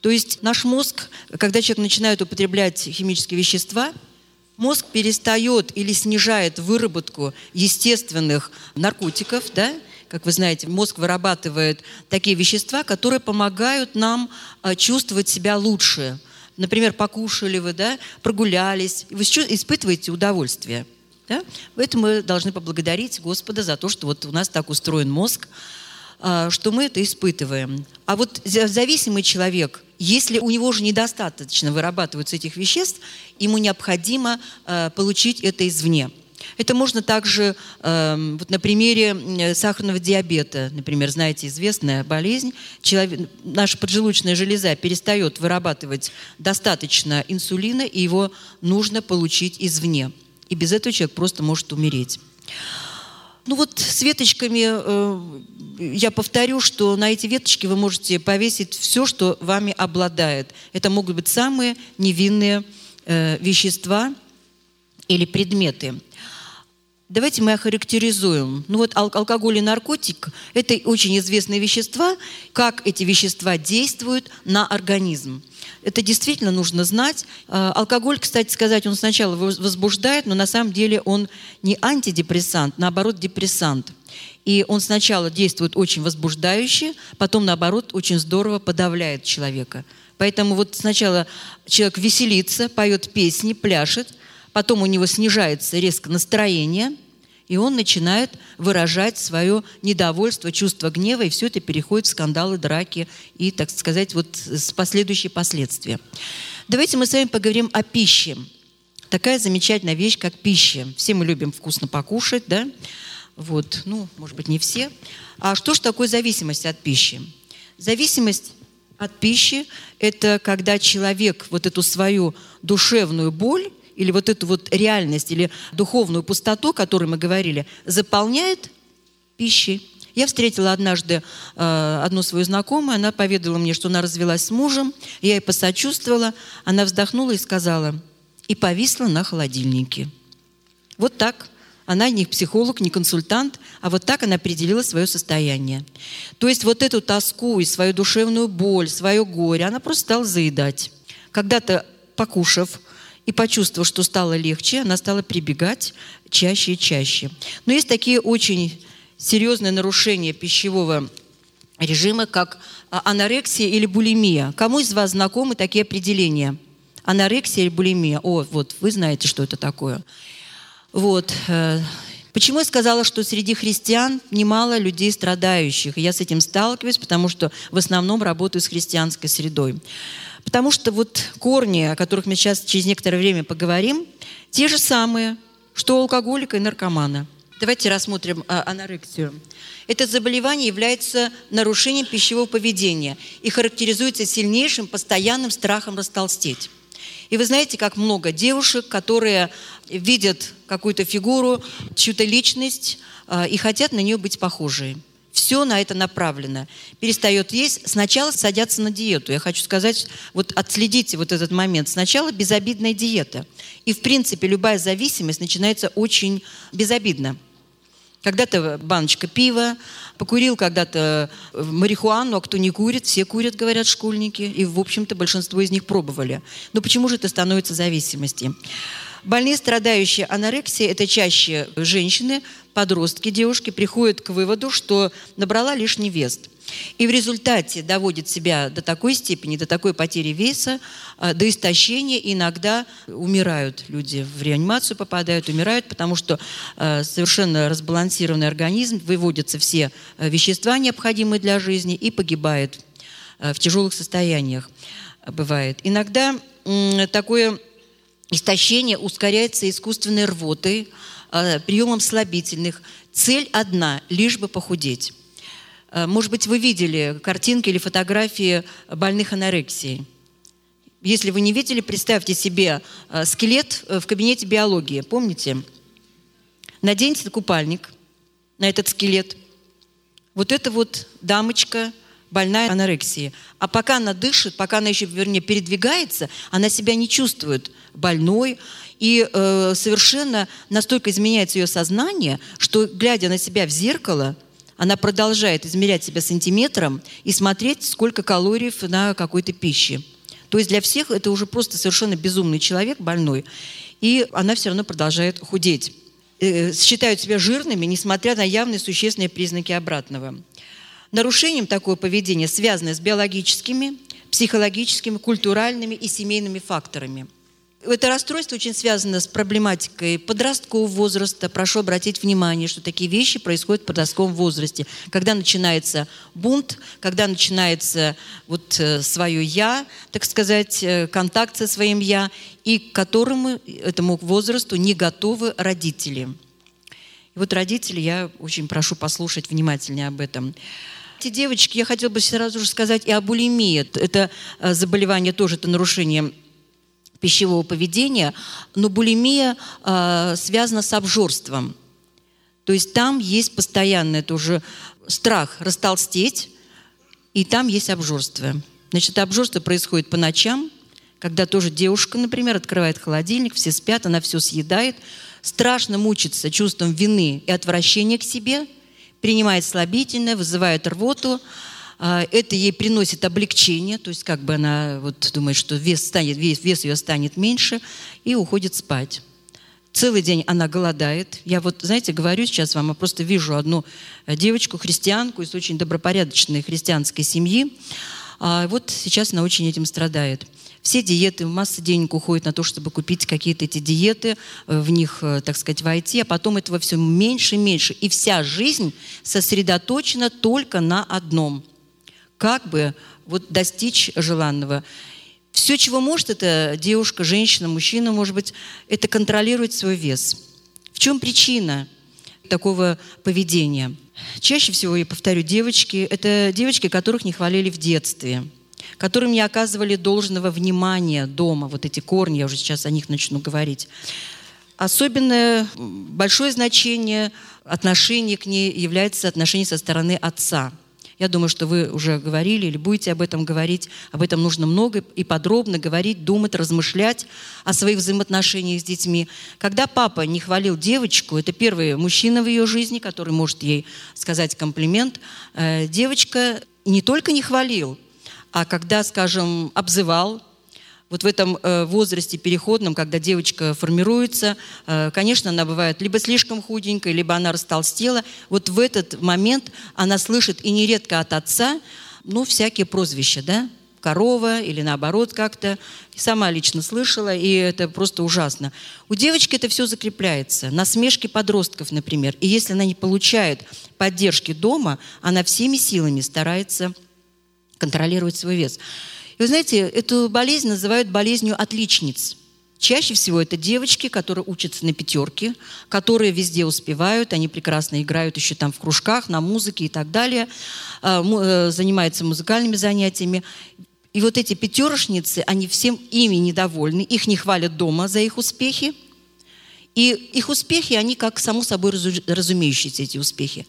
То есть наш мозг, когда человек начинает употреблять химические вещества, мозг перестает или снижает выработку естественных наркотиков, да, как вы знаете, мозг вырабатывает такие вещества, которые помогают нам а, чувствовать себя лучше. Например, покушали вы, да, прогулялись, вы испытываете удовольствие. Да? Поэтому мы должны поблагодарить Господа за то, что вот у нас так устроен мозг, что мы это испытываем. А вот зависимый человек, если у него же недостаточно вырабатываются этих веществ, ему необходимо а, получить это извне. Это можно также э, вот на примере сахарного диабета, например, знаете, известная болезнь, человек, наша поджелудочная железа перестает вырабатывать достаточно инсулина, и его нужно получить извне. И без этого человек просто может умереть. Ну вот с веточками э, я повторю, что на эти веточки вы можете повесить все, что вами обладает. Это могут быть самые невинные э, вещества или предметы. Давайте мы охарактеризуем. Ну вот ал- алкоголь и наркотик – это очень известные вещества. Как эти вещества действуют на организм. Это действительно нужно знать. А, алкоголь, кстати сказать, он сначала возбуждает, но на самом деле он не антидепрессант, наоборот, депрессант. И он сначала действует очень возбуждающе, потом, наоборот, очень здорово подавляет человека. Поэтому вот сначала человек веселится, поет песни, пляшет, потом у него снижается резко настроение – и он начинает выражать свое недовольство, чувство гнева, и все это переходит в скандалы, драки и, так сказать, вот с последующие последствия. Давайте мы с вами поговорим о пище. Такая замечательная вещь, как пища. Все мы любим вкусно покушать, да? Вот, ну, может быть, не все. А что же такое зависимость от пищи? Зависимость от пищи – это когда человек вот эту свою душевную боль или вот эту вот реальность, или духовную пустоту, о которой мы говорили, заполняет пищей. Я встретила однажды э, одну свою знакомую, она поведала мне, что она развелась с мужем, я ей посочувствовала, она вздохнула и сказала, и повисла на холодильнике. Вот так. Она не психолог, не консультант, а вот так она определила свое состояние. То есть вот эту тоску и свою душевную боль, свое горе, она просто стала заедать. Когда-то покушав, и почувствовав, что стало легче, она стала прибегать чаще и чаще. Но есть такие очень серьезные нарушения пищевого режима, как а, анорексия или булимия. Кому из вас знакомы такие определения? Анорексия или булимия? О, вот, вы знаете, что это такое. Вот. Э, почему я сказала, что среди христиан немало людей страдающих? Я с этим сталкиваюсь, потому что в основном работаю с христианской средой. Потому что вот корни, о которых мы сейчас через некоторое время поговорим, те же самые, что у алкоголика и наркомана. Давайте рассмотрим а, анорексию. Это заболевание является нарушением пищевого поведения и характеризуется сильнейшим постоянным страхом растолстеть. И вы знаете, как много девушек, которые видят какую-то фигуру, чью-то личность э, и хотят на нее быть похожей. Все на это направлено. Перестает есть, сначала садятся на диету. Я хочу сказать, вот отследите вот этот момент. Сначала безобидная диета. И, в принципе, любая зависимость начинается очень безобидно. Когда-то баночка пива, покурил когда-то марихуану, а кто не курит, все курят, говорят школьники. И, в общем-то, большинство из них пробовали. Но почему же это становится зависимостью? Больные, страдающие анорексией, это чаще женщины, подростки, девушки, приходят к выводу, что набрала лишний вес. И в результате доводит себя до такой степени, до такой потери веса, а, до истощения. Иногда умирают люди, в реанимацию попадают, умирают, потому что а, совершенно разбалансированный организм, выводятся все а, вещества, необходимые для жизни, и погибает в тяжелых состояниях бывает. Иногда такое Истощение ускоряется искусственной рвотой, приемом слабительных. Цель одна – лишь бы похудеть. А, может быть, вы видели картинки или фотографии больных анорексией. Если вы не видели, представьте себе а, скелет э, в кабинете биологии. Помните? Наденьте купальник на этот скелет. Вот эта вот дамочка больная анорексией. А пока она дышит, пока она еще, вернее, передвигается, она себя не чувствует – больной, и э, совершенно настолько изменяется ее сознание, что, глядя на себя в зеркало, она продолжает измерять себя сантиметром и смотреть, сколько калорий на какой-то пище. То есть для всех это уже просто совершенно безумный человек, больной, и она все равно продолжает худеть. Э, считают себя жирными, несмотря на явные существенные признаки обратного. Нарушением такого поведения связано с биологическими, психологическими, культуральными и семейными факторами – это расстройство очень связано с проблематикой подросткового возраста. Прошу обратить внимание, что такие вещи происходят в подростковом возрасте. Когда начинается бунт, когда начинается вот э, свое «я», так сказать, э, контакт со своим «я», и к которому, этому возрасту, не готовы родители. И вот родители, я очень прошу послушать внимательнее об этом. Эти девочки, я хотела бы сразу же сказать и о булимии. Это э, заболевание тоже, это нарушение пищевого поведения, но булимия э, связана с обжорством. То есть там есть постоянный тоже страх растолстеть, и там есть обжорство. Значит, обжорство происходит по ночам, когда тоже девушка, например, открывает холодильник, все спят, она все съедает, страшно мучится чувством вины и отвращения к себе, принимает слабительное, вызывает рвоту, это ей приносит облегчение, то есть как бы она вот думает, что вес, станет, вес, вес ее станет меньше, и уходит спать. Целый день она голодает. Я вот, знаете, говорю сейчас вам, я просто вижу одну э, девочку, христианку из очень добропорядочной христианской семьи. А вот сейчас она очень этим страдает. Все диеты, масса денег уходит на то, чтобы купить какие-то эти диеты, э, в них, э, так сказать, войти, а потом этого все меньше и меньше. И вся жизнь сосредоточена только на одном – как бы вот достичь желанного. Все, чего может эта девушка, женщина, мужчина, может быть, это контролировать свой вес. В чем причина такого поведения? Чаще всего, я повторю, девочки – это девочки, которых не хвалили в детстве, которым не оказывали должного внимания дома. Вот эти корни, я уже сейчас о них начну говорить. Особенно большое значение отношения к ней является отношение со стороны отца – я думаю, что вы уже говорили или будете об этом говорить. Об этом нужно много и подробно говорить, думать, размышлять о своих взаимоотношениях с детьми. Когда папа не хвалил девочку, это первый мужчина в ее жизни, который может ей сказать комплимент, э, девочка не только не хвалил, а когда, скажем, обзывал, вот в этом э, возрасте переходном, когда девочка формируется, э, конечно, она бывает либо слишком худенькая, либо она растолстела. Вот в этот момент она слышит и нередко от отца, ну, всякие прозвища, да, корова или наоборот как-то. Сама лично слышала, и это просто ужасно. У девочки это все закрепляется. Насмешки подростков, например. И если она не получает поддержки дома, она всеми силами старается контролировать свой вес. И вы знаете, эту болезнь называют болезнью отличниц. Чаще всего это девочки, которые учатся на пятерке, которые везде успевают, они прекрасно играют еще там в кружках, на музыке и так далее, а, э, занимаются музыкальными занятиями. И вот эти пятерошницы, они всем ими недовольны, их не хвалят дома за их успехи, и их успехи, они как само собой разумеющиеся, эти успехи.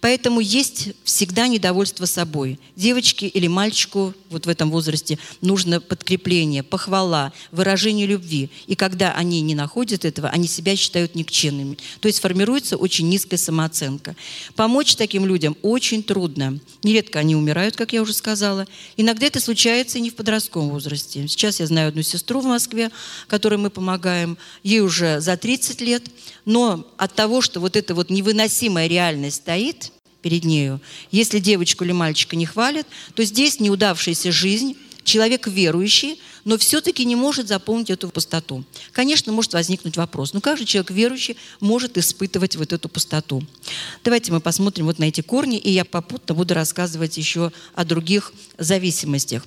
Поэтому есть всегда недовольство собой. Девочке или мальчику вот в этом возрасте нужно подкрепление, похвала, выражение любви. И когда они не находят этого, они себя считают никчемными. То есть формируется очень низкая самооценка. Помочь таким людям очень трудно. Нередко они умирают, как я уже сказала. Иногда это случается и не в подростковом возрасте. Сейчас я знаю одну сестру в Москве, которой мы помогаем. Ей уже за 30 30 лет, но от того, что вот эта вот невыносимая реальность стоит перед нею, если девочку или мальчика не хвалят, то здесь неудавшаяся жизнь, человек верующий, но все-таки не может заполнить эту пустоту. Конечно, может возникнуть вопрос, ну как же человек верующий может испытывать вот эту пустоту? Давайте мы посмотрим вот на эти корни, и я попутно буду рассказывать еще о других зависимостях.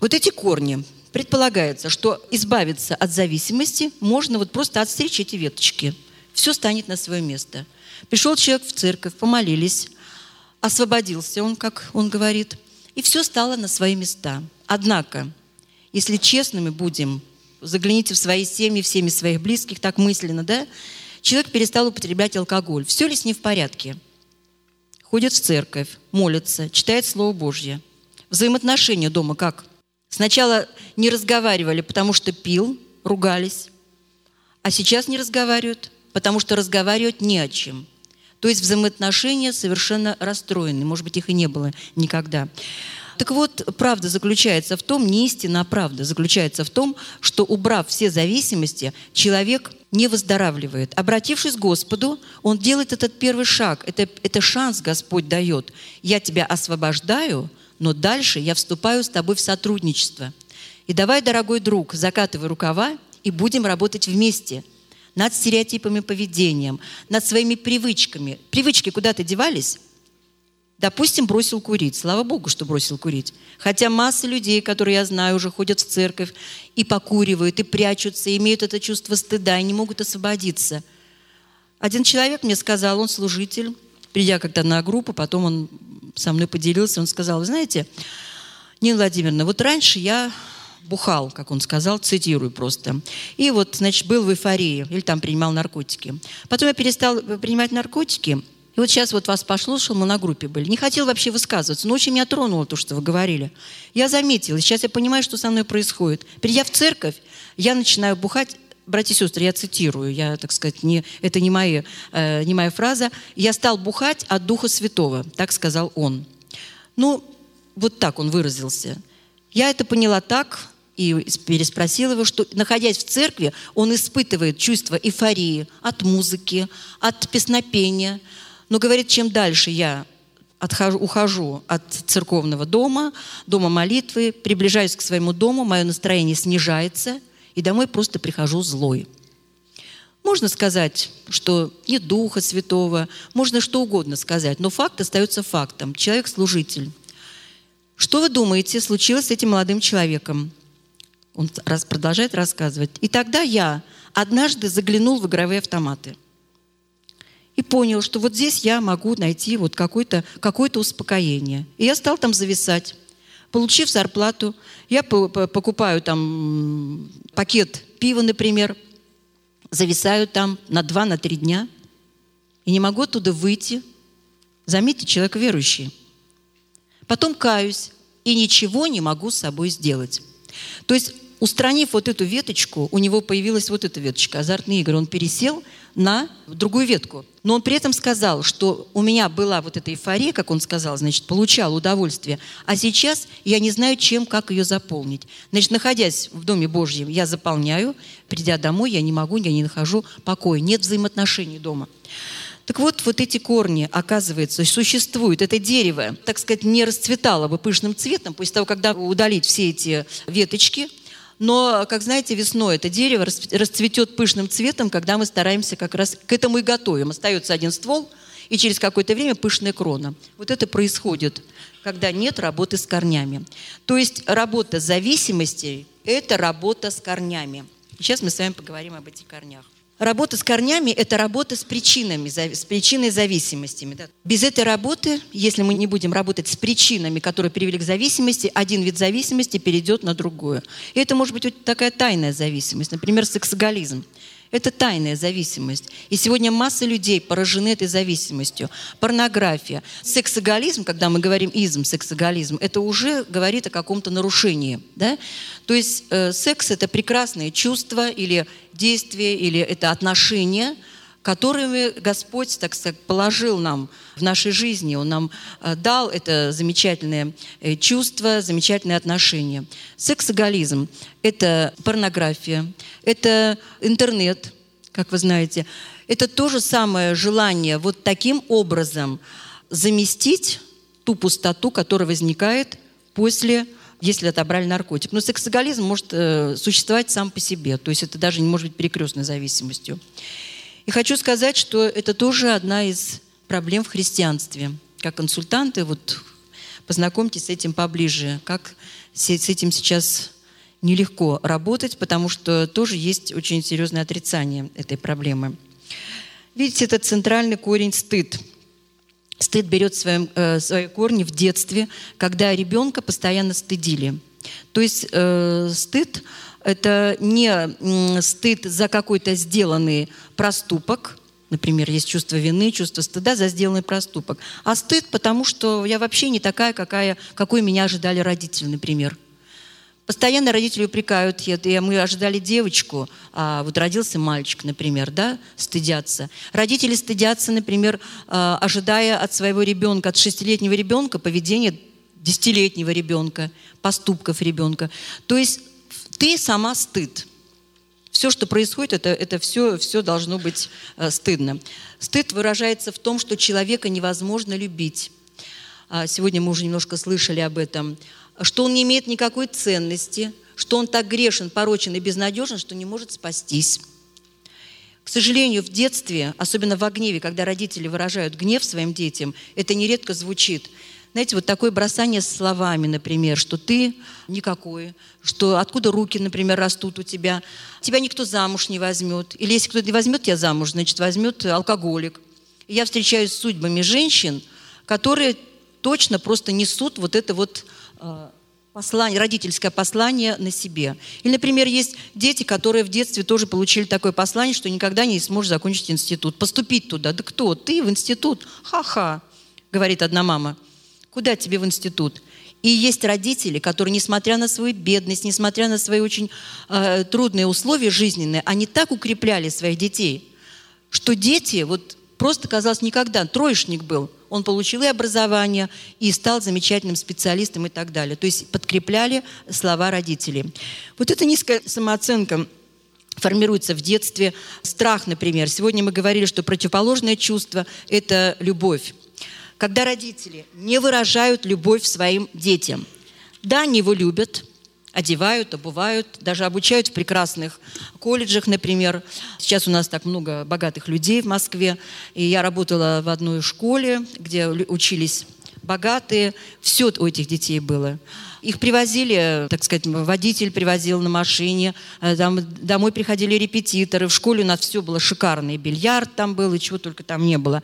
Вот эти корни, предполагается, что избавиться от зависимости можно вот просто отстричь эти веточки. Все станет на свое место. Пришел человек в церковь, помолились, освободился он, как он говорит, и все стало на свои места. Однако, если честными будем, загляните в свои семьи, в семьи своих близких, так мысленно, да, человек перестал употреблять алкоголь. Все ли с ним в порядке? Ходит в церковь, молится, читает Слово Божье. Взаимоотношения дома как? Сначала не разговаривали, потому что пил, ругались, а сейчас не разговаривают, потому что разговаривать не о чем. То есть взаимоотношения совершенно расстроены, может быть, их и не было никогда. Так вот, правда заключается в том, не истина, а правда заключается в том, что убрав все зависимости, человек не выздоравливает. Обратившись к Господу, он делает этот первый шаг. Это, это шанс Господь дает. Я тебя освобождаю, но дальше я вступаю с тобой в сотрудничество. И давай, дорогой друг, закатывай рукава и будем работать вместе над стереотипами поведением, над своими привычками. Привычки куда-то девались? Допустим, бросил курить. Слава Богу, что бросил курить. Хотя масса людей, которые я знаю, уже ходят в церковь и покуривают, и прячутся, и имеют это чувство стыда, и не могут освободиться. Один человек мне сказал, он служитель, придя когда на группу, потом он со мной поделился, он сказал, вы знаете, Нина Владимировна, вот раньше я бухал, как он сказал, цитирую просто. И вот, значит, был в эйфории, или там принимал наркотики. Потом я перестал принимать наркотики, и вот сейчас вот вас послушал, мы на группе были. Не хотел вообще высказываться, но очень меня тронуло то, что вы говорили. Я заметила, сейчас я понимаю, что со мной происходит. Придя в церковь, я начинаю бухать, братья и сестры, я цитирую, я, так сказать, не, это не, мои, э, не моя фраза. «Я стал бухать от Духа Святого», так сказал он. Ну, вот так он выразился. Я это поняла так, и переспросил его, что, находясь в церкви, он испытывает чувство эйфории от музыки, от песнопения. Но говорит, чем дальше я отхожу, ухожу от церковного дома, дома молитвы, приближаюсь к своему дому, мое настроение снижается, и домой просто прихожу злой. Можно сказать, что нет Духа Святого, можно что угодно сказать, но факт остается фактом. Человек служитель. Что вы думаете, случилось с этим молодым человеком? Он продолжает рассказывать. И тогда я однажды заглянул в игровые автоматы и понял, что вот здесь я могу найти вот какое-то какое успокоение. И я стал там зависать. Получив зарплату, я покупаю там пакет пива, например, зависаю там на два, на три дня и не могу оттуда выйти. Заметьте, человек верующий. Потом каюсь и ничего не могу с собой сделать. То есть устранив вот эту веточку, у него появилась вот эта веточка, азартные игры. Он пересел на другую ветку. Но он при этом сказал, что у меня была вот эта эйфория, как он сказал, значит, получал удовольствие, а сейчас я не знаю, чем, как ее заполнить. Значит, находясь в Доме Божьем, я заполняю, придя домой, я не могу, я не нахожу покоя, нет взаимоотношений дома. Так вот, вот эти корни, оказывается, существуют. Это дерево, так сказать, не расцветало бы пышным цветом после того, когда удалить все эти веточки – но, как знаете, весной это дерево расцветет пышным цветом, когда мы стараемся как раз к этому и готовим. Остается один ствол, и через какое-то время пышная крона. Вот это происходит, когда нет работы с корнями. То есть работа зависимости – это работа с корнями. Сейчас мы с вами поговорим об этих корнях. Работа с корнями – это работа с причинами, с причиной зависимостями. Без этой работы, если мы не будем работать с причинами, которые привели к зависимости, один вид зависимости перейдет на другую. И это может быть такая тайная зависимость, например, сексоголизм. Это тайная зависимость. И сегодня масса людей поражены этой зависимостью. Порнография. Сексоголизм, когда мы говорим изм, сексоголизм, это уже говорит о каком-то нарушении. Да? То есть э, секс – это прекрасное чувство или действие, или это отношения, которыми Господь, так сказать, положил нам в нашей жизни. Он нам э, дал это замечательное э, чувство, замечательные отношения. Сексоголизм – это порнография, это интернет, как вы знаете. Это то же самое желание вот таким образом заместить ту пустоту, которая возникает после если отобрали наркотик. Но сексоголизм может э, существовать сам по себе, то есть это даже не может быть перекрестной зависимостью. И хочу сказать, что это тоже одна из проблем в христианстве. Как консультанты, вот познакомьтесь с этим поближе, как с этим сейчас нелегко работать, потому что тоже есть очень серьезное отрицание этой проблемы. Видите, это центральный корень стыд. Стыд берет свои, э, свои корни в детстве, когда ребенка постоянно стыдили. То есть э, стыд это не стыд за какой-то сделанный проступок, Например, есть чувство вины, чувство стыда за сделанный проступок. А стыд, потому что я вообще не такая, какая, какой меня ожидали родители, например. Постоянно родители упрекают, мы ожидали девочку, а вот родился мальчик, например, да, стыдятся. Родители стыдятся, например, а, ожидая от своего ребенка, от шестилетнего ребенка поведения десятилетнего ребенка, поступков ребенка. То есть ты сама стыд. Все, что происходит, это, это все, все должно быть э, стыдно. Стыд выражается в том, что человека невозможно любить. А, сегодня мы уже немножко слышали об этом. Что он не имеет никакой ценности, что он так грешен, порочен и безнадежен, что не может спастись. К сожалению, в детстве, особенно в гневе, когда родители выражают гнев своим детям, это нередко звучит – знаете, вот такое бросание словами, например, что ты никакой, что откуда руки, например, растут у тебя, тебя никто замуж не возьмет. Или если кто-то не возьмет тебя замуж, значит, возьмет алкоголик. И я встречаюсь с судьбами женщин, которые точно просто несут вот это вот э, послание, родительское послание на себе. Или, например, есть дети, которые в детстве тоже получили такое послание, что никогда не сможешь закончить институт, поступить туда. Да кто? Ты в институт? Ха-ха, говорит одна мама. Куда тебе в институт? И есть родители, которые, несмотря на свою бедность, несмотря на свои очень э, трудные условия жизненные, они так укрепляли своих детей, что дети, вот просто, казалось, никогда, троечник был, он получил и образование, и стал замечательным специалистом и так далее. То есть подкрепляли слова родителей. Вот эта низкая самооценка формируется в детстве. Страх, например. Сегодня мы говорили, что противоположное чувство – это любовь когда родители не выражают любовь своим детям. Да, они его любят, одевают, обувают, даже обучают в прекрасных колледжах, например. Сейчас у нас так много богатых людей в Москве. И я работала в одной школе, где учились богатые. Все у этих детей было. Их привозили, так сказать, водитель привозил на машине, э, там, домой приходили репетиторы, в школе у нас все было шикарно, и бильярд там был, и чего только там не было.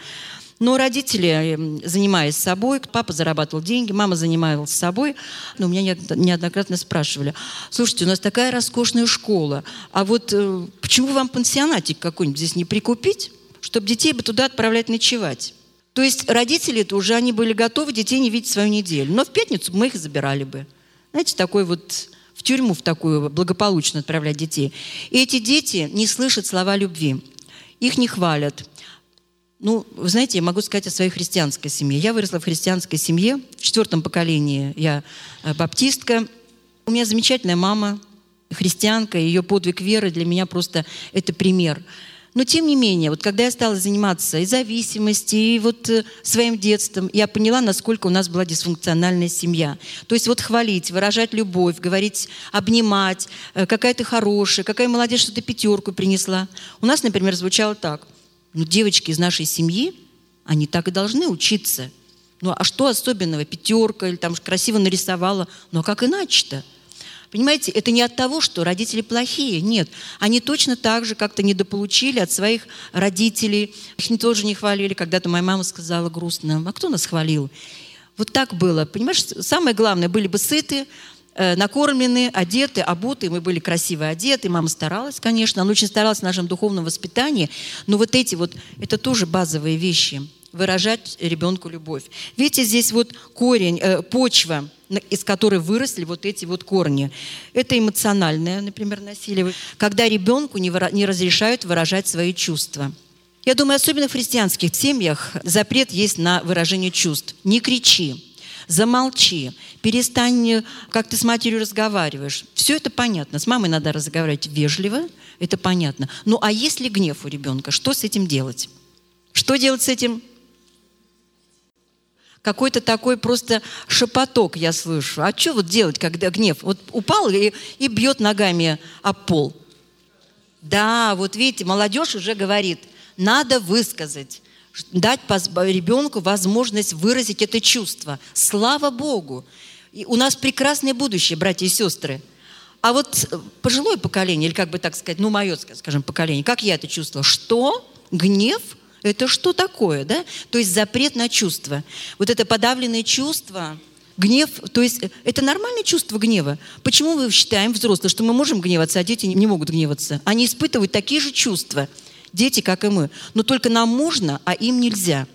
Но родители, эм, занимаясь собой, папа зарабатывал деньги, мама занималась собой, но меня неоднократно спрашивали, слушайте, у нас такая роскошная школа, а вот э, почему вам пансионатик какой-нибудь здесь не прикупить, чтобы детей бы туда отправлять ночевать? То есть родители-то уже они были готовы детей не видеть свою неделю. Но в пятницу мы их забирали бы. Знаете, такой вот в тюрьму в такую благополучно отправлять детей. И эти дети не слышат слова любви. Их не хвалят. Ну, вы знаете, я могу сказать о своей христианской семье. Я выросла в христианской семье, в четвертом поколении я э, баптистка. У меня замечательная мама, христианка, ее подвиг веры для меня просто это пример. Но тем не менее, вот когда я стала заниматься и зависимостью, и вот э, своим детством, я поняла, насколько у нас была дисфункциональная семья. То есть вот хвалить, выражать любовь, говорить, обнимать, э, какая ты хорошая, какая молодец, что ты пятерку принесла. У нас, например, звучало так. Но девочки из нашей семьи Они так и должны учиться. Ну а что особенного? Пятерка или там красиво нарисовала. Ну а как иначе-то? Понимаете, это не от того, что родители плохие. Нет. Они точно так же как-то недополучили от своих родителей. Их тоже не хвалили. Когда-то моя мама сказала грустно, а кто нас хвалил? Вот так было. Понимаешь, самое главное, были бы сыты, накормлены, одеты, обуты. Мы были красиво одеты. Мама старалась, конечно. Она очень старалась в нашем духовном воспитании. Но вот эти вот, это тоже базовые вещи. Выражать ребенку любовь. Видите, здесь вот корень, э, почва – из которой выросли вот эти вот корни. Это эмоциональное, например, насилие, когда ребенку не, выра- не разрешают выражать свои чувства. Я думаю, особенно в христианских семьях запрет есть на выражение чувств. Не кричи, замолчи, перестань, как ты с матерью разговариваешь. Все это понятно. С мамой надо разговаривать вежливо, это понятно. Ну а если гнев у ребенка, что с этим делать? Что делать с этим? какой-то такой просто шепоток я слышу. А что вот делать, когда гнев? Вот упал и, и бьет ногами об пол. Да, вот видите, молодежь уже говорит, надо высказать, дать ребенку возможность выразить это чувство. Слава Богу! И у нас прекрасное будущее, братья и сестры. А вот пожилое поколение, или как бы так сказать, ну, мое, скажем, поколение, как я это чувствовала? Что? Гнев – это что такое, да? То есть запрет на чувства. Вот это подавленное чувство, гнев, то есть это нормальное чувство гнева. Почему мы считаем, взрослые, что мы можем гневаться, а дети не могут гневаться? Они испытывают такие же чувства, дети, как и мы. Но только нам можно, а им нельзя.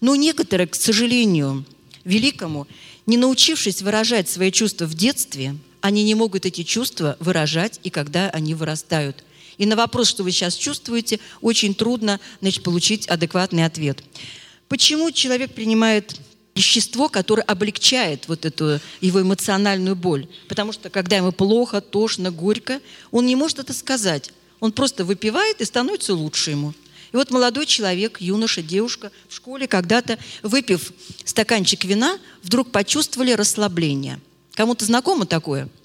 Но некоторые, к сожалению, великому, не научившись выражать свои чувства в детстве, они не могут эти чувства выражать и когда они вырастают – и на вопрос, что вы сейчас чувствуете, очень трудно значит, получить адекватный ответ. Почему человек принимает вещество, которое облегчает вот эту его эмоциональную боль? Потому что когда ему плохо, тошно, горько, он не может это сказать. Он просто выпивает и становится лучше ему. И вот молодой человек, юноша, девушка в школе когда-то, выпив стаканчик вина, вдруг почувствовали расслабление. Кому-то знакомо такое –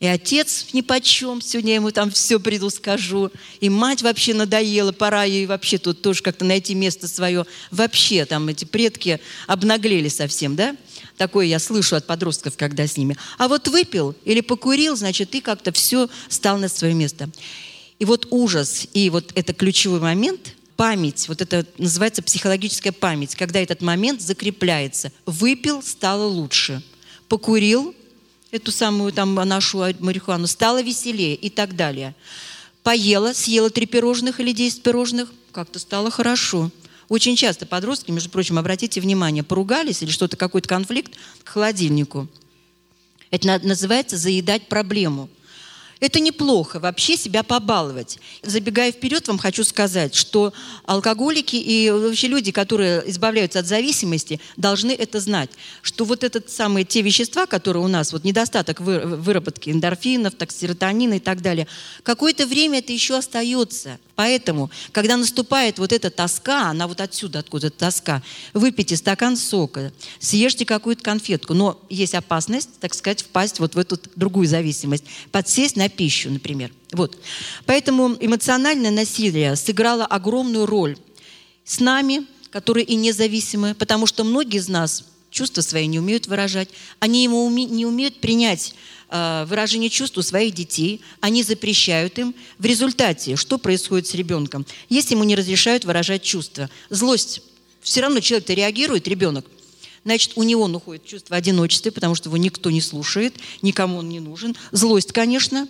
и отец ни почем, сегодня я ему там все приду скажу. И мать вообще надоела, пора ей вообще тут тоже как-то найти место свое. Вообще там эти предки обнаглели совсем, да? Такое я слышу от подростков, когда с ними. А вот выпил или покурил, значит, и как-то все стал на свое место. И вот ужас, и вот это ключевой момент, память, вот это называется психологическая память, когда этот момент закрепляется. Выпил, стало лучше. Покурил, эту самую там нашу марихуану, стало веселее и так далее. Поела, съела три пирожных или десять пирожных, как-то стало хорошо. Очень часто подростки, между прочим, обратите внимание, поругались или что-то, какой-то конфликт к холодильнику. Это называется заедать проблему. Это неплохо, вообще себя побаловать. Забегая вперед, вам хочу сказать, что алкоголики и вообще люди, которые избавляются от зависимости, должны это знать, что вот этот самые те вещества, которые у нас, вот недостаток выработки эндорфинов, так, серотонина и так далее, какое-то время это еще остается. Поэтому, когда наступает вот эта тоска, она вот отсюда, откуда тоска, выпейте стакан сока, съешьте какую-то конфетку, но есть опасность, так сказать, впасть вот в эту другую зависимость, подсесть на пищу, например. Вот. Поэтому эмоциональное насилие сыграло огромную роль с нами, которые и независимы, потому что многие из нас чувства свои не умеют выражать, они ему не умеют принять выражение чувств у своих детей, они запрещают им. В результате что происходит с ребенком? Если ему не разрешают выражать чувства, злость, все равно человек-то реагирует, ребенок, значит, у него уходит чувство одиночества, потому что его никто не слушает, никому он не нужен. Злость, конечно,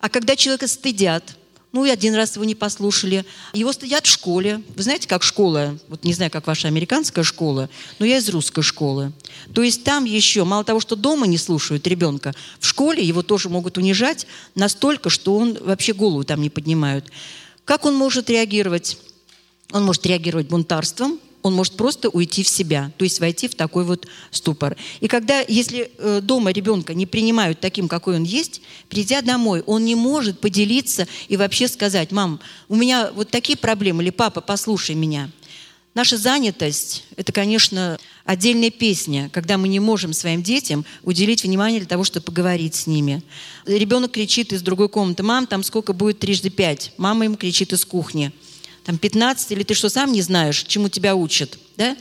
а когда человека стыдят, ну и один раз его не послушали, его стыдят в школе. Вы знаете, как школа, вот не знаю, как ваша американская школа, но я из русской школы. То есть там еще, мало того, что дома не слушают ребенка, в школе его тоже могут унижать настолько, что он вообще голову там не поднимают. Как он может реагировать? Он может реагировать бунтарством, он может просто уйти в себя, то есть войти в такой вот ступор. И когда, если э, дома ребенка не принимают таким, какой он есть, придя домой, он не может поделиться и вообще сказать, мам, у меня вот такие проблемы, или папа, послушай меня. Наша занятость – это, конечно, отдельная песня, когда мы не можем своим детям уделить внимание для того, чтобы поговорить с ними. Ребенок кричит из другой комнаты, мам, там сколько будет трижды пять? Мама ему кричит из кухни – там 15, или ты что, сам не знаешь, чему тебя учат. Да?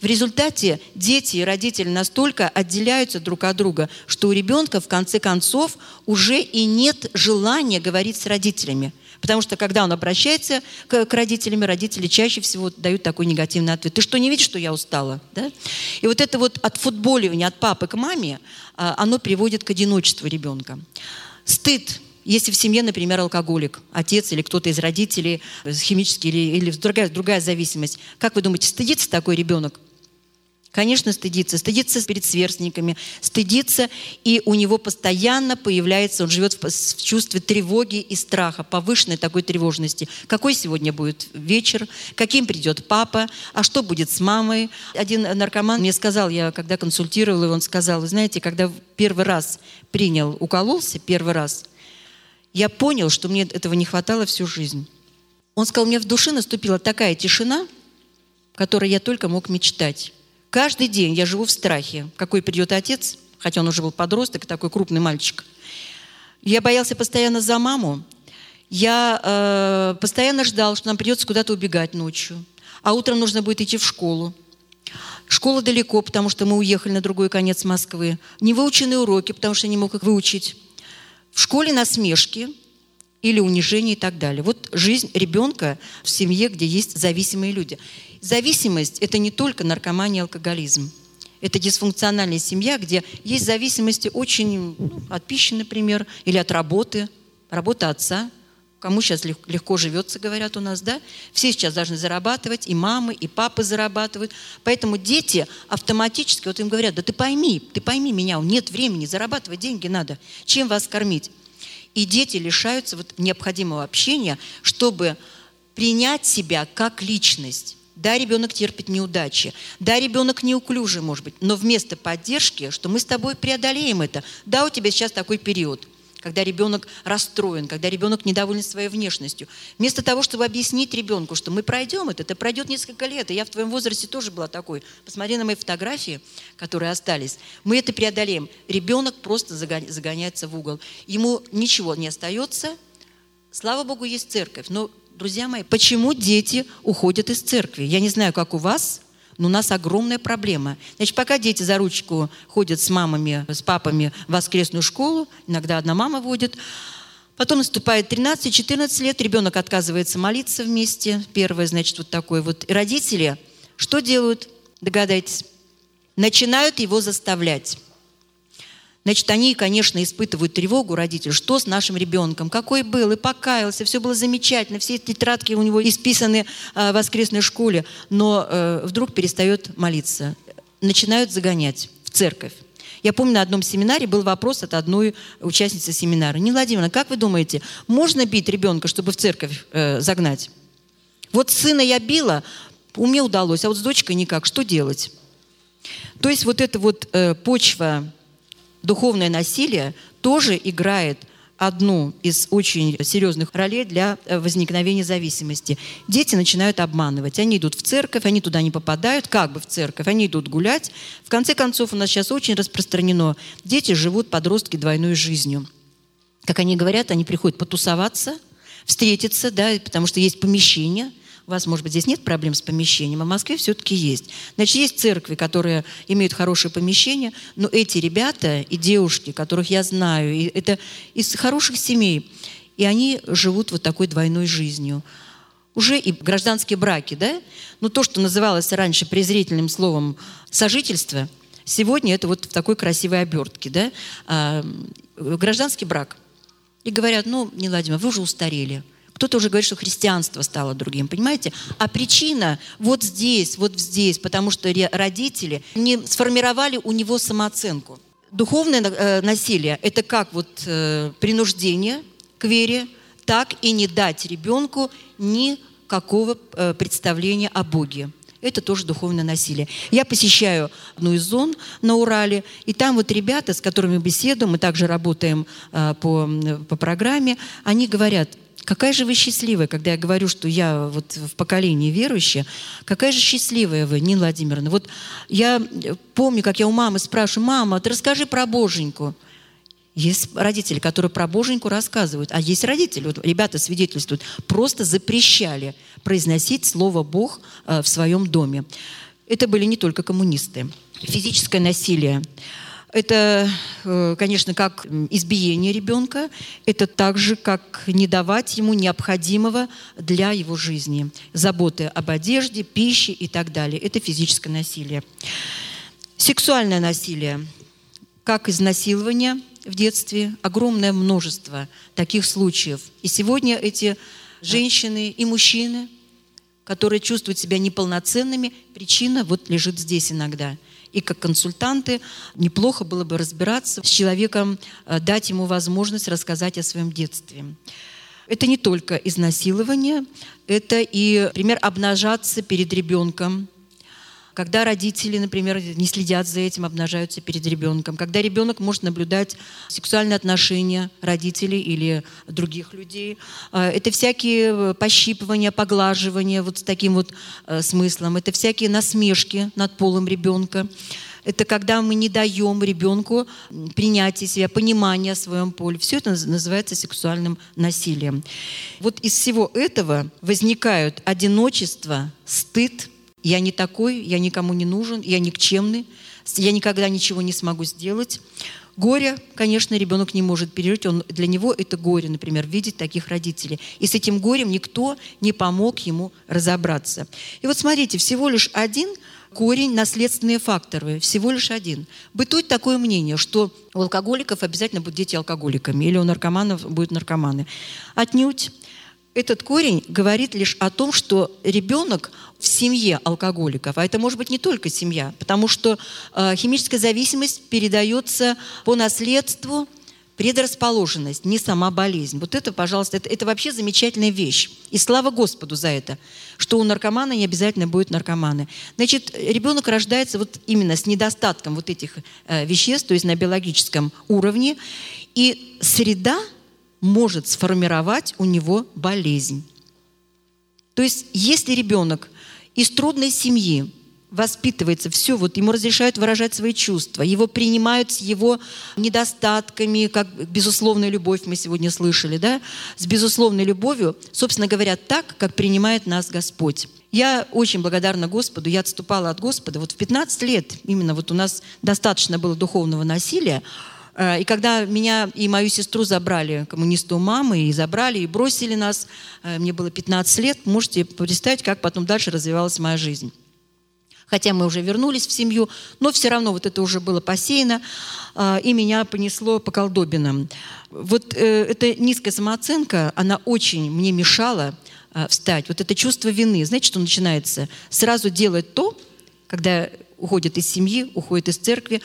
В результате дети и родители настолько отделяются друг от друга, что у ребенка в конце концов уже и нет желания говорить с родителями. Потому что когда он обращается к, к родителям, родители чаще всего дают такой негативный ответ. Ты что, не видишь, что я устала? Да? И вот это вот отфутболивание от папы к маме, а, оно приводит к одиночеству ребенка. Стыд если в семье, например, алкоголик, отец или кто-то из родителей, э, химический или, или другая, другая зависимость, как вы думаете, стыдится такой ребенок? Конечно, стыдится. Стыдится перед сверстниками, стыдится, и у него постоянно появляется, он живет в, в чувстве тревоги и страха, повышенной такой тревожности. Какой сегодня будет вечер, каким придет папа, а что будет с мамой. Один наркоман мне сказал, я когда консультировал его, он сказал, вы знаете, когда первый раз принял, укололся первый раз, я понял, что мне этого не хватало всю жизнь. Он сказал, у меня в душе наступила такая тишина, которой я только мог мечтать. Каждый день я живу в страхе, какой придет отец, хотя он уже был подросток, такой крупный мальчик. Я боялся постоянно за маму. Я э, постоянно ждал, что нам придется куда-то убегать ночью. А утром нужно будет идти в школу. Школа далеко, потому что мы уехали на другой конец Москвы. Невыученные уроки, потому что не мог их выучить. В школе насмешки или унижение и так далее. Вот жизнь ребенка в семье, где есть зависимые люди. Зависимость – это не только наркомания и алкоголизм. Это дисфункциональная семья, где есть зависимости очень ну, от пищи, например, или от работы, работа отца. Кому сейчас легко живется, говорят у нас, да? Все сейчас должны зарабатывать, и мамы, и папы зарабатывают. Поэтому дети автоматически, вот им говорят, да ты пойми, ты пойми меня, нет времени, зарабатывать деньги надо. Чем вас кормить? И дети лишаются вот необходимого общения, чтобы принять себя как личность. Да, ребенок терпит неудачи. Да, ребенок неуклюжий, может быть. Но вместо поддержки, что мы с тобой преодолеем это. Да, у тебя сейчас такой период когда ребенок расстроен, когда ребенок недоволен своей внешностью. Вместо того, чтобы объяснить ребенку, что мы пройдем это, это пройдет несколько лет, и я в твоем возрасте тоже была такой. Посмотри на мои фотографии, которые остались. Мы это преодолеем. Ребенок просто загоняется в угол. Ему ничего не остается. Слава Богу, есть церковь. Но Друзья мои, почему дети уходят из церкви? Я не знаю, как у вас, но у нас огромная проблема. Значит, пока дети за ручку ходят с мамами, с папами в воскресную школу, иногда одна мама водит, потом наступает 13-14 лет, ребенок отказывается молиться вместе, первое, значит, вот такое вот. И родители что делают? Догадайтесь. Начинают его заставлять. Значит, они, конечно, испытывают тревогу, родители, что с нашим ребенком, какой был, и покаялся, все было замечательно, все эти тетрадки у него исписаны э, в воскресной школе, но э, вдруг перестает молиться, начинают загонять в церковь. Я помню, на одном семинаре был вопрос от одной участницы семинара. Не, Владимировна, как вы думаете, можно бить ребенка, чтобы в церковь э, загнать? Вот сына я била, мне удалось, а вот с дочкой никак. Что делать? То есть вот эта вот э, почва духовное насилие тоже играет одну из очень серьезных ролей для э, возникновения зависимости. Дети начинают обманывать. Они идут в церковь, они туда не попадают, как бы в церковь, они идут гулять. В конце концов, у нас сейчас очень распространено. Дети живут, подростки, двойной жизнью. Как они говорят, они приходят потусоваться, встретиться, да, потому что есть помещение – у вас, может быть, здесь нет проблем с помещением, а в Москве все-таки есть. Значит, есть церкви, которые имеют хорошее помещение, но эти ребята и девушки, которых я знаю, и это из хороших семей, и они живут вот такой двойной жизнью. Уже и гражданские браки, да? Ну, то, что называлось раньше презрительным словом сожительство, сегодня это вот в такой красивой обертке, да? А, гражданский брак. И говорят, ну, не Владимир, вы уже устарели. Кто-то уже говорит, что христианство стало другим, понимаете? А причина вот здесь, вот здесь, потому что родители не сформировали у него самооценку. Духовное э, насилие – это как вот э, принуждение к вере, так и не дать ребенку никакого э, представления о Боге. Это тоже духовное насилие. Я посещаю одну из зон на Урале, и там вот ребята, с которыми беседуем, мы также работаем по, по программе, они говорят, Какая же вы счастливая, когда я говорю, что я вот в поколении верующая. Какая же счастливая вы, Нина Владимировна. Вот я помню, как я у мамы спрашиваю, мама, ты расскажи про Боженьку. Есть родители, которые про боженьку рассказывают, а есть родители, вот ребята свидетельствуют, просто запрещали произносить слово «Бог» э, в своем доме. Это были не только коммунисты. Физическое насилие. Это, э, конечно, как избиение ребенка, это также как не давать ему необходимого для его жизни. Заботы об одежде, пище и так далее. Это физическое насилие. Сексуальное насилие, как изнасилование в детстве, огромное множество таких случаев. И сегодня эти женщины и мужчины, которые чувствуют себя неполноценными, причина вот лежит здесь иногда – и как консультанты неплохо было бы разбираться с человеком, э, дать ему возможность рассказать о своем детстве. Это не только изнасилование, это и, например, обнажаться перед ребенком – когда родители, например, не следят за этим, обнажаются перед ребенком, когда ребенок может наблюдать сексуальные отношения родителей или других людей. А, это всякие пощипывания, поглаживания вот с таким вот э, смыслом. Это всякие насмешки над полом ребенка. Это когда мы не даем ребенку принятия себя, понимания о своем поле. Все это называется сексуальным насилием. Вот из всего этого возникают одиночество, стыд, я не такой, я никому не нужен, я никчемный, я никогда ничего не смогу сделать. Горе, конечно, ребенок не может пережить. Он, для него это горе, например, видеть таких родителей. И с этим горем никто не помог ему разобраться. И вот смотрите, всего лишь один корень, наследственные факторы, всего лишь один. Бытует такое мнение, что у алкоголиков обязательно будут дети алкоголиками, или у наркоманов будут наркоманы. Отнюдь этот корень говорит лишь о том, что ребенок в семье алкоголиков, а это может быть не только семья, потому что э, химическая зависимость передается по наследству, предрасположенность, не сама болезнь. Вот это, пожалуйста, это, это вообще замечательная вещь. И слава Господу за это, что у наркомана не обязательно будет наркоманы. Значит, ребенок рождается вот именно с недостатком вот этих э, веществ, то есть на биологическом уровне, и среда – может сформировать у него болезнь. То есть, если ребенок из трудной семьи воспитывается, все, вот ему разрешают выражать свои чувства, его принимают с его недостатками, как безусловная любовь мы сегодня слышали, да, с безусловной любовью, собственно говоря, так, как принимает нас Господь. Я очень благодарна Господу, я отступала от Господа. Вот в 15 лет именно вот у нас достаточно было духовного насилия, и когда меня и мою сестру забрали, коммунисты у мамы, и забрали, и бросили нас, э, мне было 15 лет, можете представить, как потом дальше развивалась моя жизнь. Хотя мы уже вернулись в семью, но все равно вот это уже было посеяно, э, и меня понесло по колдобинам. Вот эта низкая самооценка, она очень мне мешала встать. Вот это чувство вины. Знаете, что начинается? Сразу делать то, когда уходит из семьи, уходит из церкви,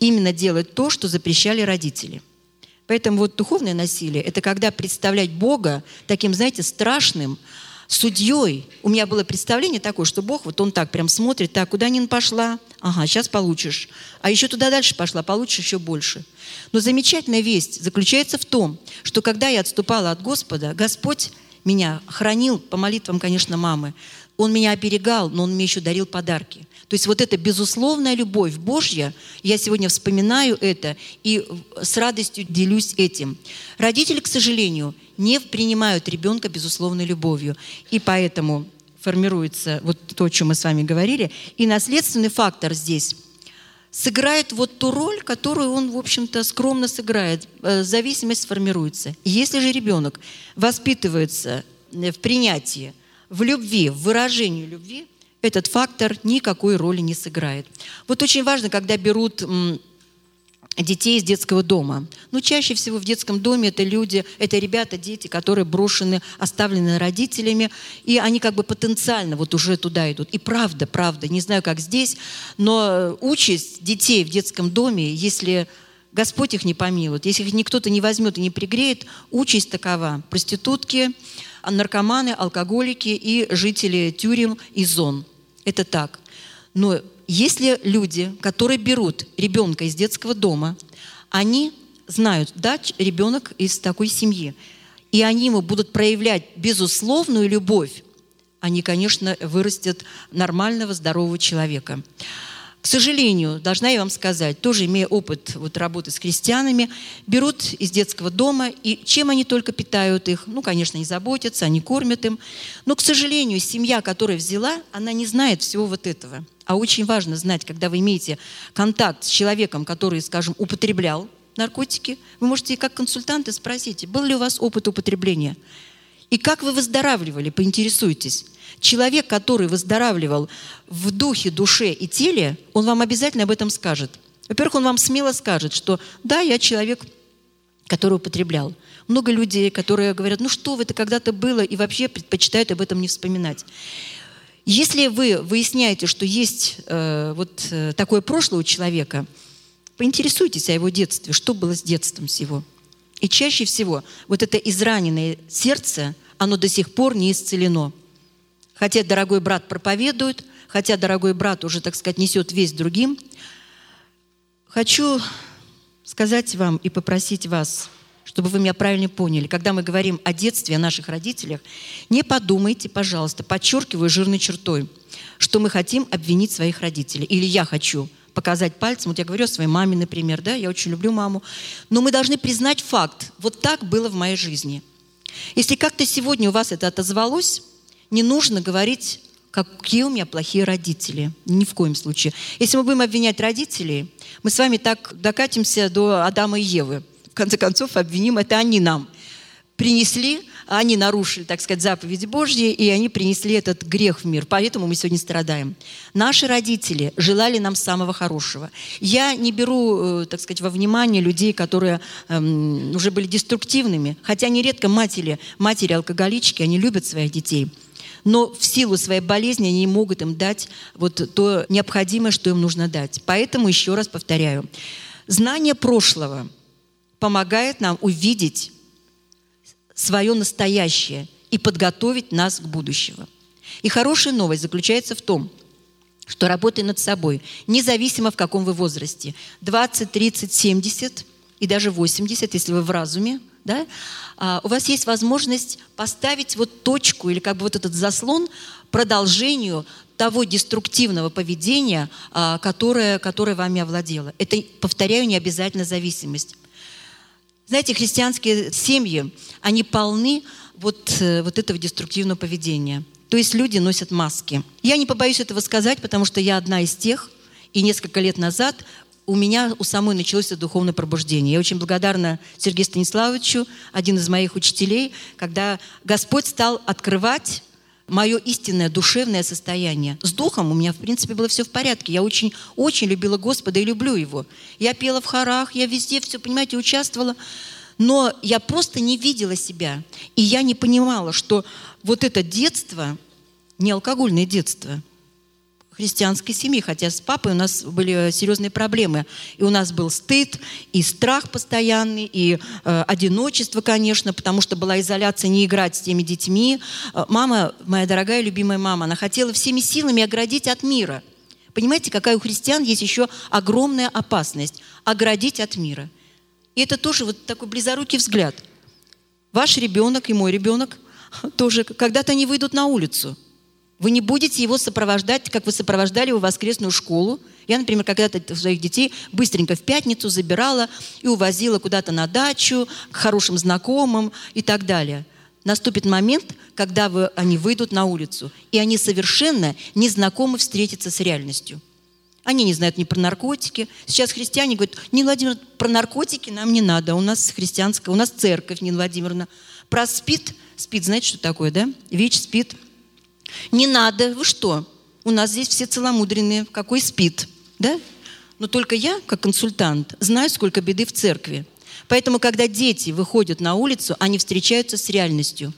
именно делать то, что запрещали родители. Поэтому вот духовное насилие – это когда представлять Бога таким, знаете, страшным, судьей. У меня было представление такое, что Бог, вот он так прям смотрит, так, куда Нин пошла? Ага, сейчас получишь. А еще туда дальше пошла, получишь еще больше. Но замечательная весть заключается в том, что когда я отступала от Господа, Господь меня хранил по молитвам, конечно, мамы. Он меня оберегал, но Он мне еще дарил подарки. То есть вот эта безусловная любовь Божья, я сегодня вспоминаю это и с радостью делюсь этим. Родители, к сожалению, не принимают ребенка безусловной любовью. И поэтому формируется вот то, о чем мы с вами говорили. И наследственный фактор здесь сыграет вот ту роль, которую он, в общем-то, скромно сыграет. Э, зависимость сформируется. Если же ребенок воспитывается в принятии, в любви, в выражении любви, этот фактор никакой роли не сыграет. Вот очень важно, когда берут детей из детского дома. Ну, чаще всего в детском доме это люди, это ребята, дети, которые брошены, оставлены родителями, и они как бы потенциально вот уже туда идут. И правда, правда, не знаю, как здесь, но участь детей в детском доме, если Господь их не помилует, если их никто-то не возьмет и не пригреет, участь такова. Проститутки, наркоманы, алкоголики и жители тюрем и зон. Это так. Но если люди, которые берут ребенка из детского дома, они знают, да, ребенок из такой семьи, и они ему будут проявлять безусловную любовь, они, конечно, вырастят нормального, здорового человека. Сожалению, должна я вам сказать, тоже имея опыт вот работы с христианами, берут из детского дома, и чем они только питают их? Ну, конечно, они заботятся, они кормят им. Но, к сожалению, семья, которая взяла, она не знает всего вот этого. А очень важно знать, когда вы имеете контакт с человеком, который, скажем, употреблял наркотики, вы можете как консультанты спросить, был ли у вас опыт употребления? И как вы выздоравливали, поинтересуйтесь. Человек, который выздоравливал в духе, душе и теле, он вам обязательно об этом скажет. Во-первых, он вам смело скажет, что да, я человек, который употреблял. Много людей, которые говорят, ну что вы, это когда-то было, и вообще предпочитают об этом не вспоминать. Если вы выясняете, что есть э, вот э, такое прошлое у человека, поинтересуйтесь о его детстве, что было с детством с его. И чаще всего вот это израненное сердце, оно до сих пор не исцелено. Хотя дорогой брат проповедует, хотя дорогой брат уже, так сказать, несет весь другим. Хочу сказать вам и попросить вас, чтобы вы меня правильно поняли. Когда мы говорим о детстве, о наших родителях, не подумайте, пожалуйста, подчеркиваю жирной чертой, что мы хотим обвинить своих родителей. Или я хочу показать пальцем. Вот я говорю о своей маме, например, да, я очень люблю маму. Но мы должны признать факт. Вот так было в моей жизни. Если как-то сегодня у вас это отозвалось, не нужно говорить, какие у меня плохие родители. Ни в коем случае. Если мы будем обвинять родителей, мы с вами так докатимся до Адама и Евы. В конце концов, обвиним это они нам принесли, они нарушили, так сказать, заповеди Божьи, и они принесли этот грех в мир. Поэтому мы сегодня страдаем. Наши родители желали нам самого хорошего. Я не беру, э, так сказать, во внимание людей, которые эм, уже были деструктивными, хотя нередко матери, матери алкоголички, они любят своих детей – но в силу своей болезни они не могут им дать вот то необходимое, что им нужно дать. Поэтому еще раз повторяю, знание прошлого помогает нам увидеть свое настоящее и подготовить нас к будущему. И хорошая новость заключается в том, что работая над собой, независимо в каком вы возрасте, 20, 30, 70 и даже 80, если вы в разуме, да, а, у вас есть возможность поставить вот точку или как бы вот этот заслон продолжению того деструктивного поведения, а, которое, которое вами овладело. Это, повторяю, не обязательно зависимость. Знаете, христианские семьи, они полны вот, э, вот этого деструктивного поведения. То есть люди носят маски. Я не побоюсь этого сказать, потому что я одна из тех, и несколько лет назад у меня у самой началось это духовное пробуждение. Я очень благодарна Сергею Станиславовичу, один из моих учителей, когда Господь стал открывать мое истинное душевное состояние. С духом у меня, в принципе, было все в порядке. Я очень, очень любила Господа и люблю Его. Я пела в хорах, я везде все, понимаете, участвовала. Но я просто не видела себя. И я не понимала, что вот это детство, не алкогольное детство, христианской семьи, хотя с папой у нас были серьезные проблемы. И у нас был стыд, и страх постоянный, и э, одиночество, конечно, потому что была изоляция, не играть с теми детьми. Э, мама, моя дорогая, любимая мама, она хотела всеми силами оградить от мира. Понимаете, какая у христиан есть еще огромная опасность – оградить от мира. И это тоже вот такой близорукий взгляд. Ваш ребенок и мой ребенок тоже когда-то они выйдут на улицу – вы не будете его сопровождать, как вы сопровождали его в воскресную школу. Я, например, когда-то своих детей быстренько в пятницу забирала и увозила куда-то на дачу, к хорошим знакомым и так далее. Наступит момент, когда вы, они выйдут на улицу, и они совершенно не знакомы встретиться с реальностью. Они не знают ни про наркотики. Сейчас христиане говорят, Нина Владимировна, про наркотики нам не надо. У нас христианская, у нас церковь, Нина Владимировна. Про спид, спид, знаете, что такое, да? ВИЧ, спид – не надо, вы что? У нас здесь все целомудренные, какой спит, да? Но только я, как консультант, знаю, сколько беды в церкви. Поэтому, когда дети выходят на улицу, они встречаются с реальностью.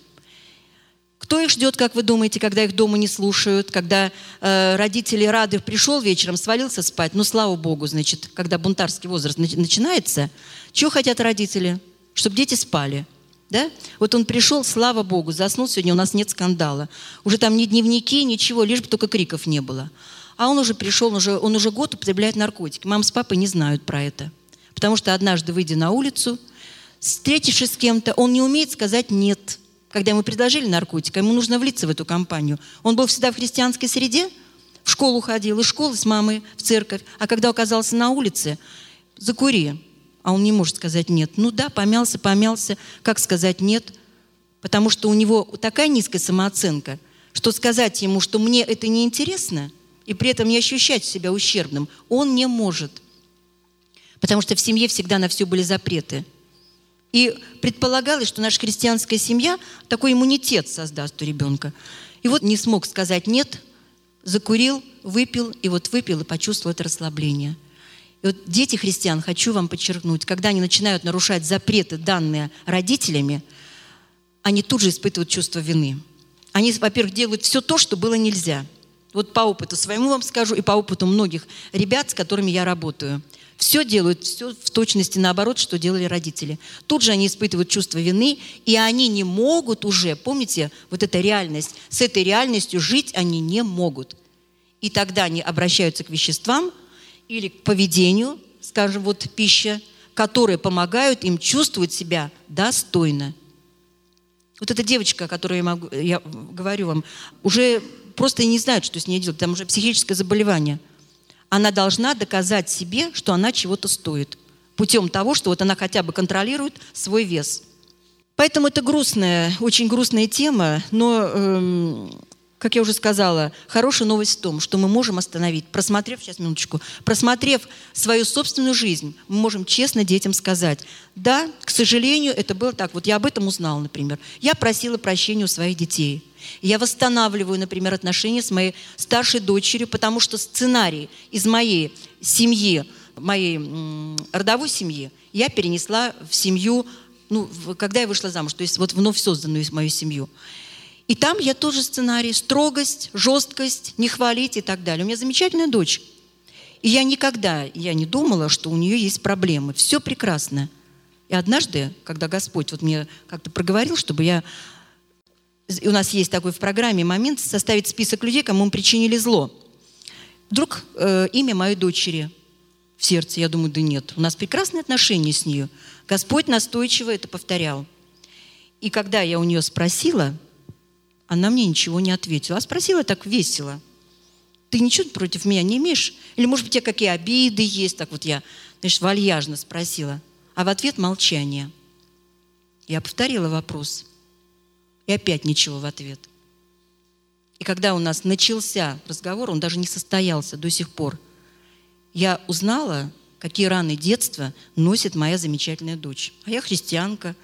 Кто их ждет, как вы думаете, когда их дома не слушают, когда э, родители рады пришел вечером, свалился спать, ну слава богу, значит, когда бунтарский возраст начинается, чего хотят родители? Чтобы дети спали. Да? Вот он пришел, слава Богу, заснул сегодня, у нас нет скандала. Уже там ни дневники, ничего, лишь бы только криков не было. А он уже пришел, он уже, он уже год употребляет наркотики. Мама с папой не знают про это. Потому что однажды, выйдя на улицу, встретившись с кем-то, он не умеет сказать «нет». Когда ему предложили наркотик, ему нужно влиться в эту компанию. Он был всегда в христианской среде, в школу ходил, из школы с мамой в церковь. А когда оказался на улице, закури. А он не может сказать нет. Ну да, помялся, помялся. Как сказать нет? Потому что у него такая низкая самооценка, что сказать ему, что мне это не интересно, и при этом не ощущать себя ущербным, он не может. Потому что в семье всегда на все были запреты. И предполагалось, что наша христианская семья такой иммунитет создаст у ребенка. И вот не смог сказать «нет», закурил, выпил, и вот выпил и почувствовал это расслабление. И вот дети христиан, хочу вам подчеркнуть, когда они начинают нарушать запреты, данные родителями, они тут же испытывают чувство вины. Они, во-первых, делают все то, что было нельзя. Вот по опыту своему вам скажу и по опыту многих ребят, с которыми я работаю – все делают, все в точности наоборот, что делали родители. Тут же они испытывают чувство вины, и они не могут уже, помните, вот эта реальность, с этой реальностью жить они не могут. И тогда они обращаются к веществам или к поведению, скажем, вот пища, которые помогают им чувствовать себя достойно. Вот эта девочка, о которой я, могу, я говорю вам, уже просто не знают, что с ней делать, там уже психическое заболевание – она должна доказать себе, что она чего-то стоит. Путем того, что вот она хотя бы контролирует свой вес. Поэтому это грустная, очень грустная тема, но, эм, как я уже сказала, хорошая новость в том, что мы можем остановить, просмотрев, сейчас минуточку, просмотрев свою собственную жизнь, мы можем честно детям сказать, да, к сожалению, это было так, вот я об этом узнала, например. Я просила прощения у своих детей – я восстанавливаю, например, отношения с моей старшей дочерью, потому что сценарий из моей семьи, моей родовой семьи, я перенесла в семью, ну, когда я вышла замуж, то есть вот вновь созданную мою семью. И там я тоже сценарий, строгость, жесткость, не хвалить и так далее. У меня замечательная дочь. И я никогда, я не думала, что у нее есть проблемы. Все прекрасно. И однажды, когда Господь вот мне как-то проговорил, чтобы я у нас есть такой в программе момент, составить список людей, кому мы причинили зло. Вдруг э, имя моей дочери в сердце, я думаю, да нет. У нас прекрасные отношения с ней. Господь настойчиво это повторял. И когда я у нее спросила, она мне ничего не ответила. А спросила так весело. Ты ничего против меня не имеешь? Или, может быть, у тебя какие обиды есть? Так вот я, знаешь, вальяжно спросила. А в ответ молчание. Я повторила вопрос – и опять ничего в ответ. И когда у нас начался разговор, он даже не состоялся до сих пор, я узнала, какие раны детства носит моя замечательная дочь. А я христианка,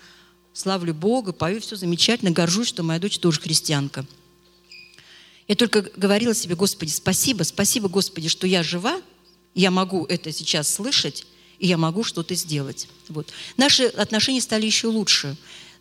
славлю Бога, пою все замечательно, горжусь, что моя дочь тоже христианка. Я только говорила себе, Господи, спасибо, спасибо, Господи, что я жива, я могу это сейчас слышать, и я могу что-то сделать. Вот. Наши отношения стали еще лучше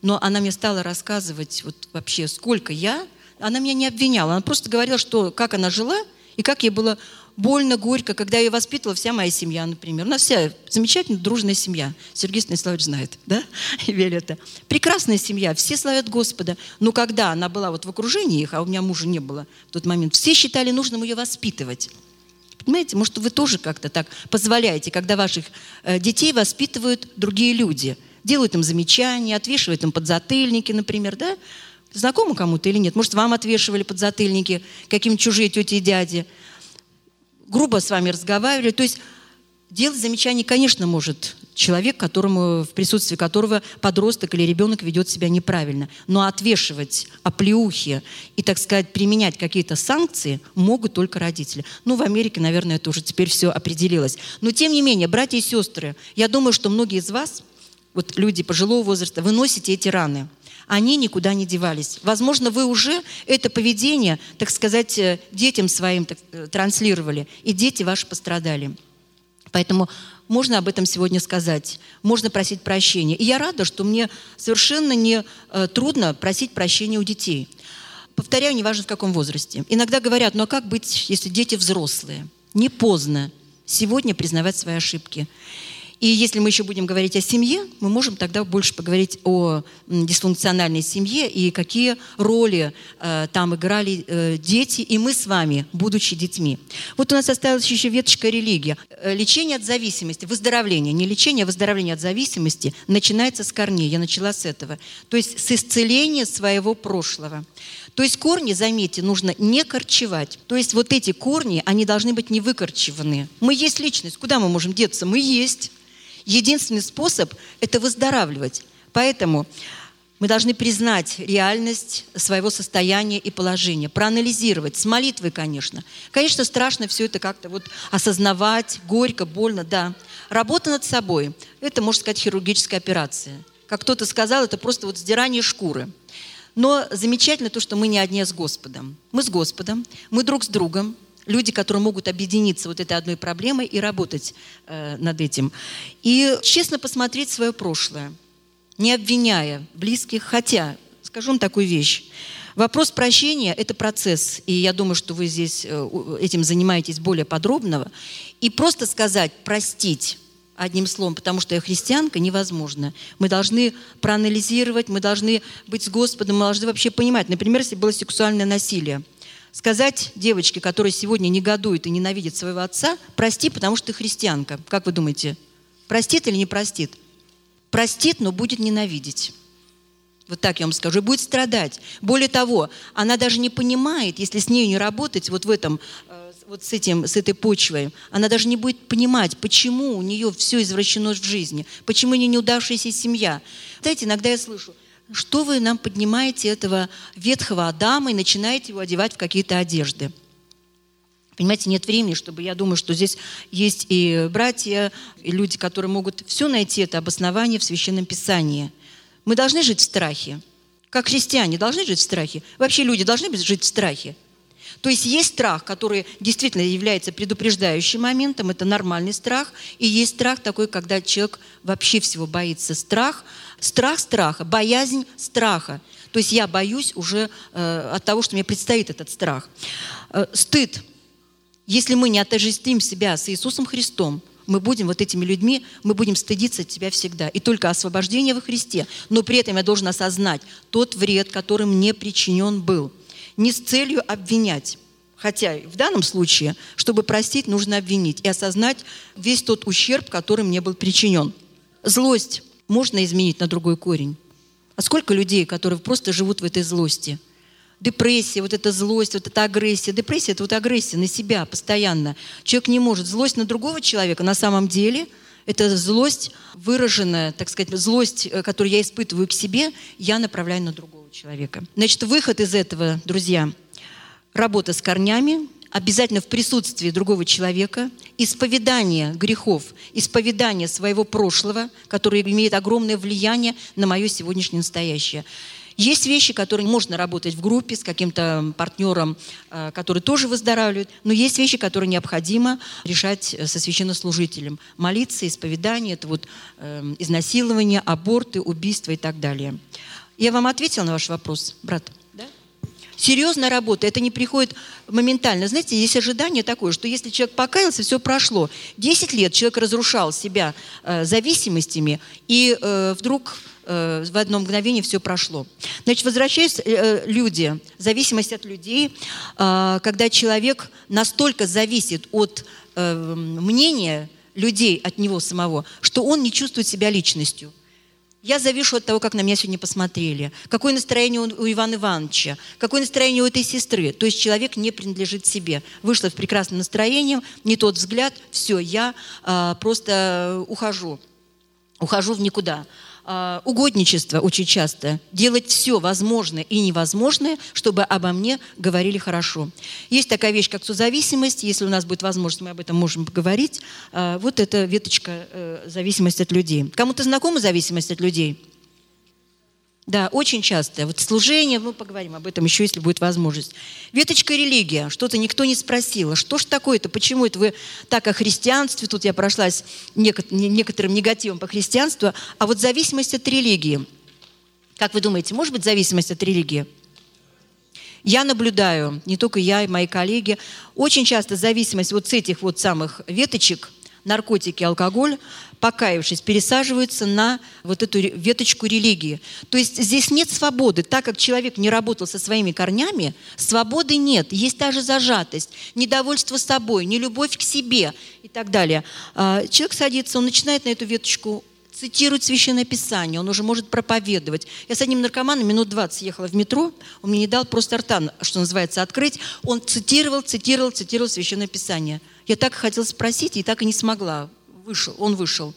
но она мне стала рассказывать вот вообще, сколько я, она меня не обвиняла, она просто говорила, что как она жила и как ей было больно, горько, когда ее воспитывала вся моя семья, например. У нас вся замечательная, дружная семья. Сергей Станиславович знает, да, и Виолетта. Прекрасная семья, все славят Господа. Но когда она была вот в окружении их, а у меня мужа не было в тот момент, все считали нужным ее воспитывать. Понимаете, может, вы тоже как-то так позволяете, когда ваших э, детей воспитывают другие люди – делают им замечания, отвешивают им подзатыльники, например, да? Знакомы кому-то или нет? Может, вам отвешивали подзатыльники, каким чужие тети и дяди? Грубо с вами разговаривали. То есть делать замечания, конечно, может человек, которому, в присутствии которого подросток или ребенок ведет себя неправильно. Но отвешивать оплеухи и, так сказать, применять какие-то санкции могут только родители. Ну, в Америке, наверное, это уже теперь все определилось. Но, тем не менее, братья и сестры, я думаю, что многие из вас – вот люди пожилого возраста, вы носите эти раны. Они никуда не девались. Возможно, вы уже это поведение, так сказать, э, детям своим так, э, транслировали, и дети ваши пострадали. Поэтому можно об этом сегодня сказать, можно просить прощения. И я рада, что мне совершенно не э, трудно просить прощения у детей. Повторяю, неважно в каком возрасте. Иногда говорят, ну а как быть, если дети взрослые? Не поздно сегодня признавать свои ошибки. И если мы еще будем говорить о семье, мы можем тогда больше поговорить о дисфункциональной семье и какие роли э, там играли э, дети и мы с вами, будучи детьми. Вот у нас осталась еще веточка религия. Э, лечение от зависимости, выздоровление, не лечение, а выздоровление от зависимости начинается с корней. Я начала с этого. То есть с исцеления своего прошлого. То есть корни, заметьте, нужно не корчевать. То есть вот эти корни, они должны быть не выкорчеваны. Мы есть личность, куда мы можем деться? Мы есть. Единственный способ – это выздоравливать. Поэтому мы должны признать реальность своего состояния и положения, проанализировать, с молитвой, конечно. Конечно, страшно все это как-то вот осознавать, горько, больно, да. Работа над собой – это, можно сказать, хирургическая операция. Как кто-то сказал, это просто вот сдирание шкуры. Но замечательно то, что мы не одни с Господом. Мы с Господом, мы друг с другом, люди, которые могут объединиться вот этой одной проблемой и работать э, над этим. И честно посмотреть свое прошлое, не обвиняя близких, хотя, скажу вам такую вещь, Вопрос прощения – это процесс, и я думаю, что вы здесь э, этим занимаетесь более подробного. И просто сказать «простить» одним словом, потому что я христианка, невозможно. Мы должны проанализировать, мы должны быть с Господом, мы должны вообще понимать. Например, если было сексуальное насилие, сказать девочке, которая сегодня негодует и ненавидит своего отца, прости, потому что ты христианка. Как вы думаете, простит или не простит? Простит, но будет ненавидеть. Вот так я вам скажу. И будет страдать. Более того, она даже не понимает, если с ней не работать вот в этом э, вот с, этим, с этой почвой, она даже не будет понимать, почему у нее все извращено в жизни, почему у нее неудавшаяся семья. Знаете, иногда я слышу, что вы нам поднимаете этого ветхого Адама и начинаете его одевать в какие-то одежды. Понимаете, нет времени, чтобы я думаю, что здесь есть и братья, и люди, которые могут все найти это обоснование в Священном Писании. Мы должны жить в страхе. Как христиане должны жить в страхе. Вообще люди должны жить в страхе. То есть есть страх, который действительно является предупреждающим моментом, это нормальный страх, и есть страх такой, когда человек вообще всего боится. Страх, страх страха, боязнь страха. То есть я боюсь уже э, от того, что мне предстоит этот страх. Э, стыд. Если мы не отождествим себя с Иисусом Христом, мы будем вот этими людьми, мы будем стыдиться от тебя всегда. И только освобождение во Христе. Но при этом я должен осознать тот вред, который мне причинен был – не с целью обвинять. Хотя в данном случае, чтобы простить, нужно обвинить и осознать весь тот ущерб, который мне был причинен. Злость можно изменить на другой корень. А сколько людей, которые просто живут в этой злости? Депрессия, вот эта злость, вот эта агрессия. Депрессия – это вот агрессия на себя постоянно. Человек не может. Злость на другого человека на самом деле – это злость выраженная, так сказать, злость, э, которую я испытываю к себе, я направляю на другого человека. Значит, выход из этого, друзья, работа с корнями, обязательно в присутствии другого человека, исповедание грехов, исповедание своего прошлого, которое имеет огромное влияние на мое сегодняшнее настоящее. Есть вещи, которые можно работать в группе с каким-то партнером, э, который тоже выздоравливает, но есть вещи, которые необходимо решать э, со священнослужителем. Молиться, исповедание, это вот э, изнасилование, аборты, убийства и так далее. Я вам ответила на ваш вопрос, брат? Серьезная работа, это не приходит моментально. Знаете, есть ожидание такое, что если человек покаялся, все прошло. Десять лет человек разрушал себя э, зависимостями, и э, вдруг э, в одно мгновение все прошло. Значит, возвращаясь, э, люди, зависимость от людей, э, когда человек настолько зависит от э, мнения людей, от него самого, что он не чувствует себя личностью – я завишу от того, как на меня сегодня посмотрели. Какое настроение у Ивана Ивановича. Какое настроение у этой сестры. То есть человек не принадлежит себе. Вышла в прекрасном настроении, не тот взгляд, все, я а, просто ухожу. Ухожу в никуда. А, угодничество очень часто, делать все возможное и невозможное, чтобы обо мне говорили хорошо. Есть такая вещь, как созависимость, если у нас будет возможность, мы об этом можем поговорить. А, вот это веточка э, зависимость от людей. Кому-то знакома зависимость от людей? Да, очень часто. Вот служение, мы поговорим об этом еще, если будет возможность. Веточка религия. Что-то никто не спросил. А что ж такое-то? Почему это вы так о христианстве? Тут я прошлась некоторым негативом по христианству. А вот зависимость от религии. Как вы думаете, может быть зависимость от религии? Я наблюдаю, не только я и мои коллеги, очень часто зависимость вот с этих вот самых веточек – наркотики, алкоголь, покаявшись, пересаживаются на вот эту веточку религии. То есть здесь нет свободы. Так как человек не работал со своими корнями, свободы нет. Есть та же зажатость, недовольство собой, нелюбовь к себе и так далее. А, человек садится, он начинает на эту веточку цитирует Священное Писание, он уже может проповедовать. Я с одним наркоманом минут 20 ехала в метро, он мне не дал просто рта, что называется, открыть. Он цитировал, цитировал, цитировал Священное Писание. Я так хотела спросить, и так и не смогла. Вышел, он вышел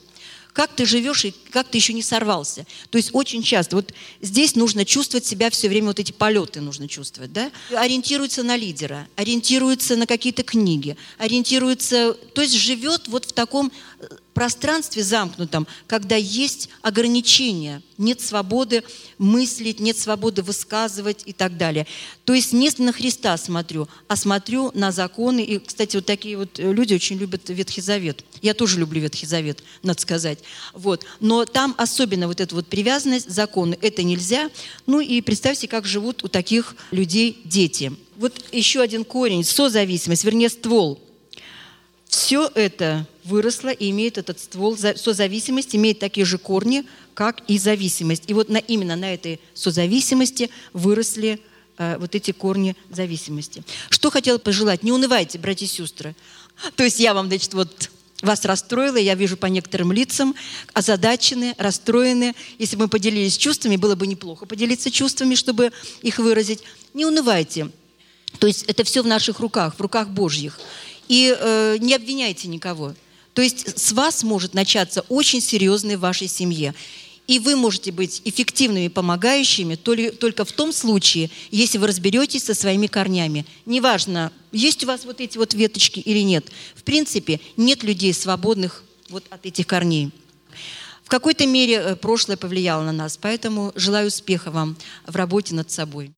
как ты живешь и как ты еще не сорвался. То есть очень часто, вот здесь нужно чувствовать себя все время, вот эти полеты нужно чувствовать, да? Ориентируется на лидера, ориентируется на какие-то книги, ориентируется, то есть живет вот в таком э, пространстве замкнутом, когда есть ограничения, нет свободы мыслить, нет свободы высказывать и так далее. То есть не на Христа смотрю, а смотрю на законы. И, кстати, вот такие вот люди очень любят Ветхий Завет. Я тоже люблю Ветхий Завет, надо сказать. Вот. Но там особенно вот эта вот привязанность, законы, это нельзя. Ну и представьте, как живут у таких людей дети. Вот еще один корень, созависимость, вернее ствол – все это выросло и имеет этот ствол, созависимость имеет такие же корни, как и зависимость. И вот на, именно на этой созависимости выросли э, вот эти корни зависимости. Что хотела пожелать? Не унывайте, братья и сестры. То есть я вам, значит, вот вас расстроила, я вижу по некоторым лицам, озадачены, расстроены. Если бы мы поделились чувствами, было бы неплохо поделиться чувствами, чтобы их выразить. Не унывайте. То есть это все в наших руках, в руках Божьих и э, не обвиняйте никого. То есть с вас может начаться очень серьезное в вашей семье. И вы можете быть эффективными помогающими только в том случае, если вы разберетесь со своими корнями. Неважно, есть у вас вот эти вот веточки или нет. В принципе, нет людей свободных вот от этих корней. В какой-то мере э, прошлое повлияло на нас, поэтому желаю успеха вам в работе над собой.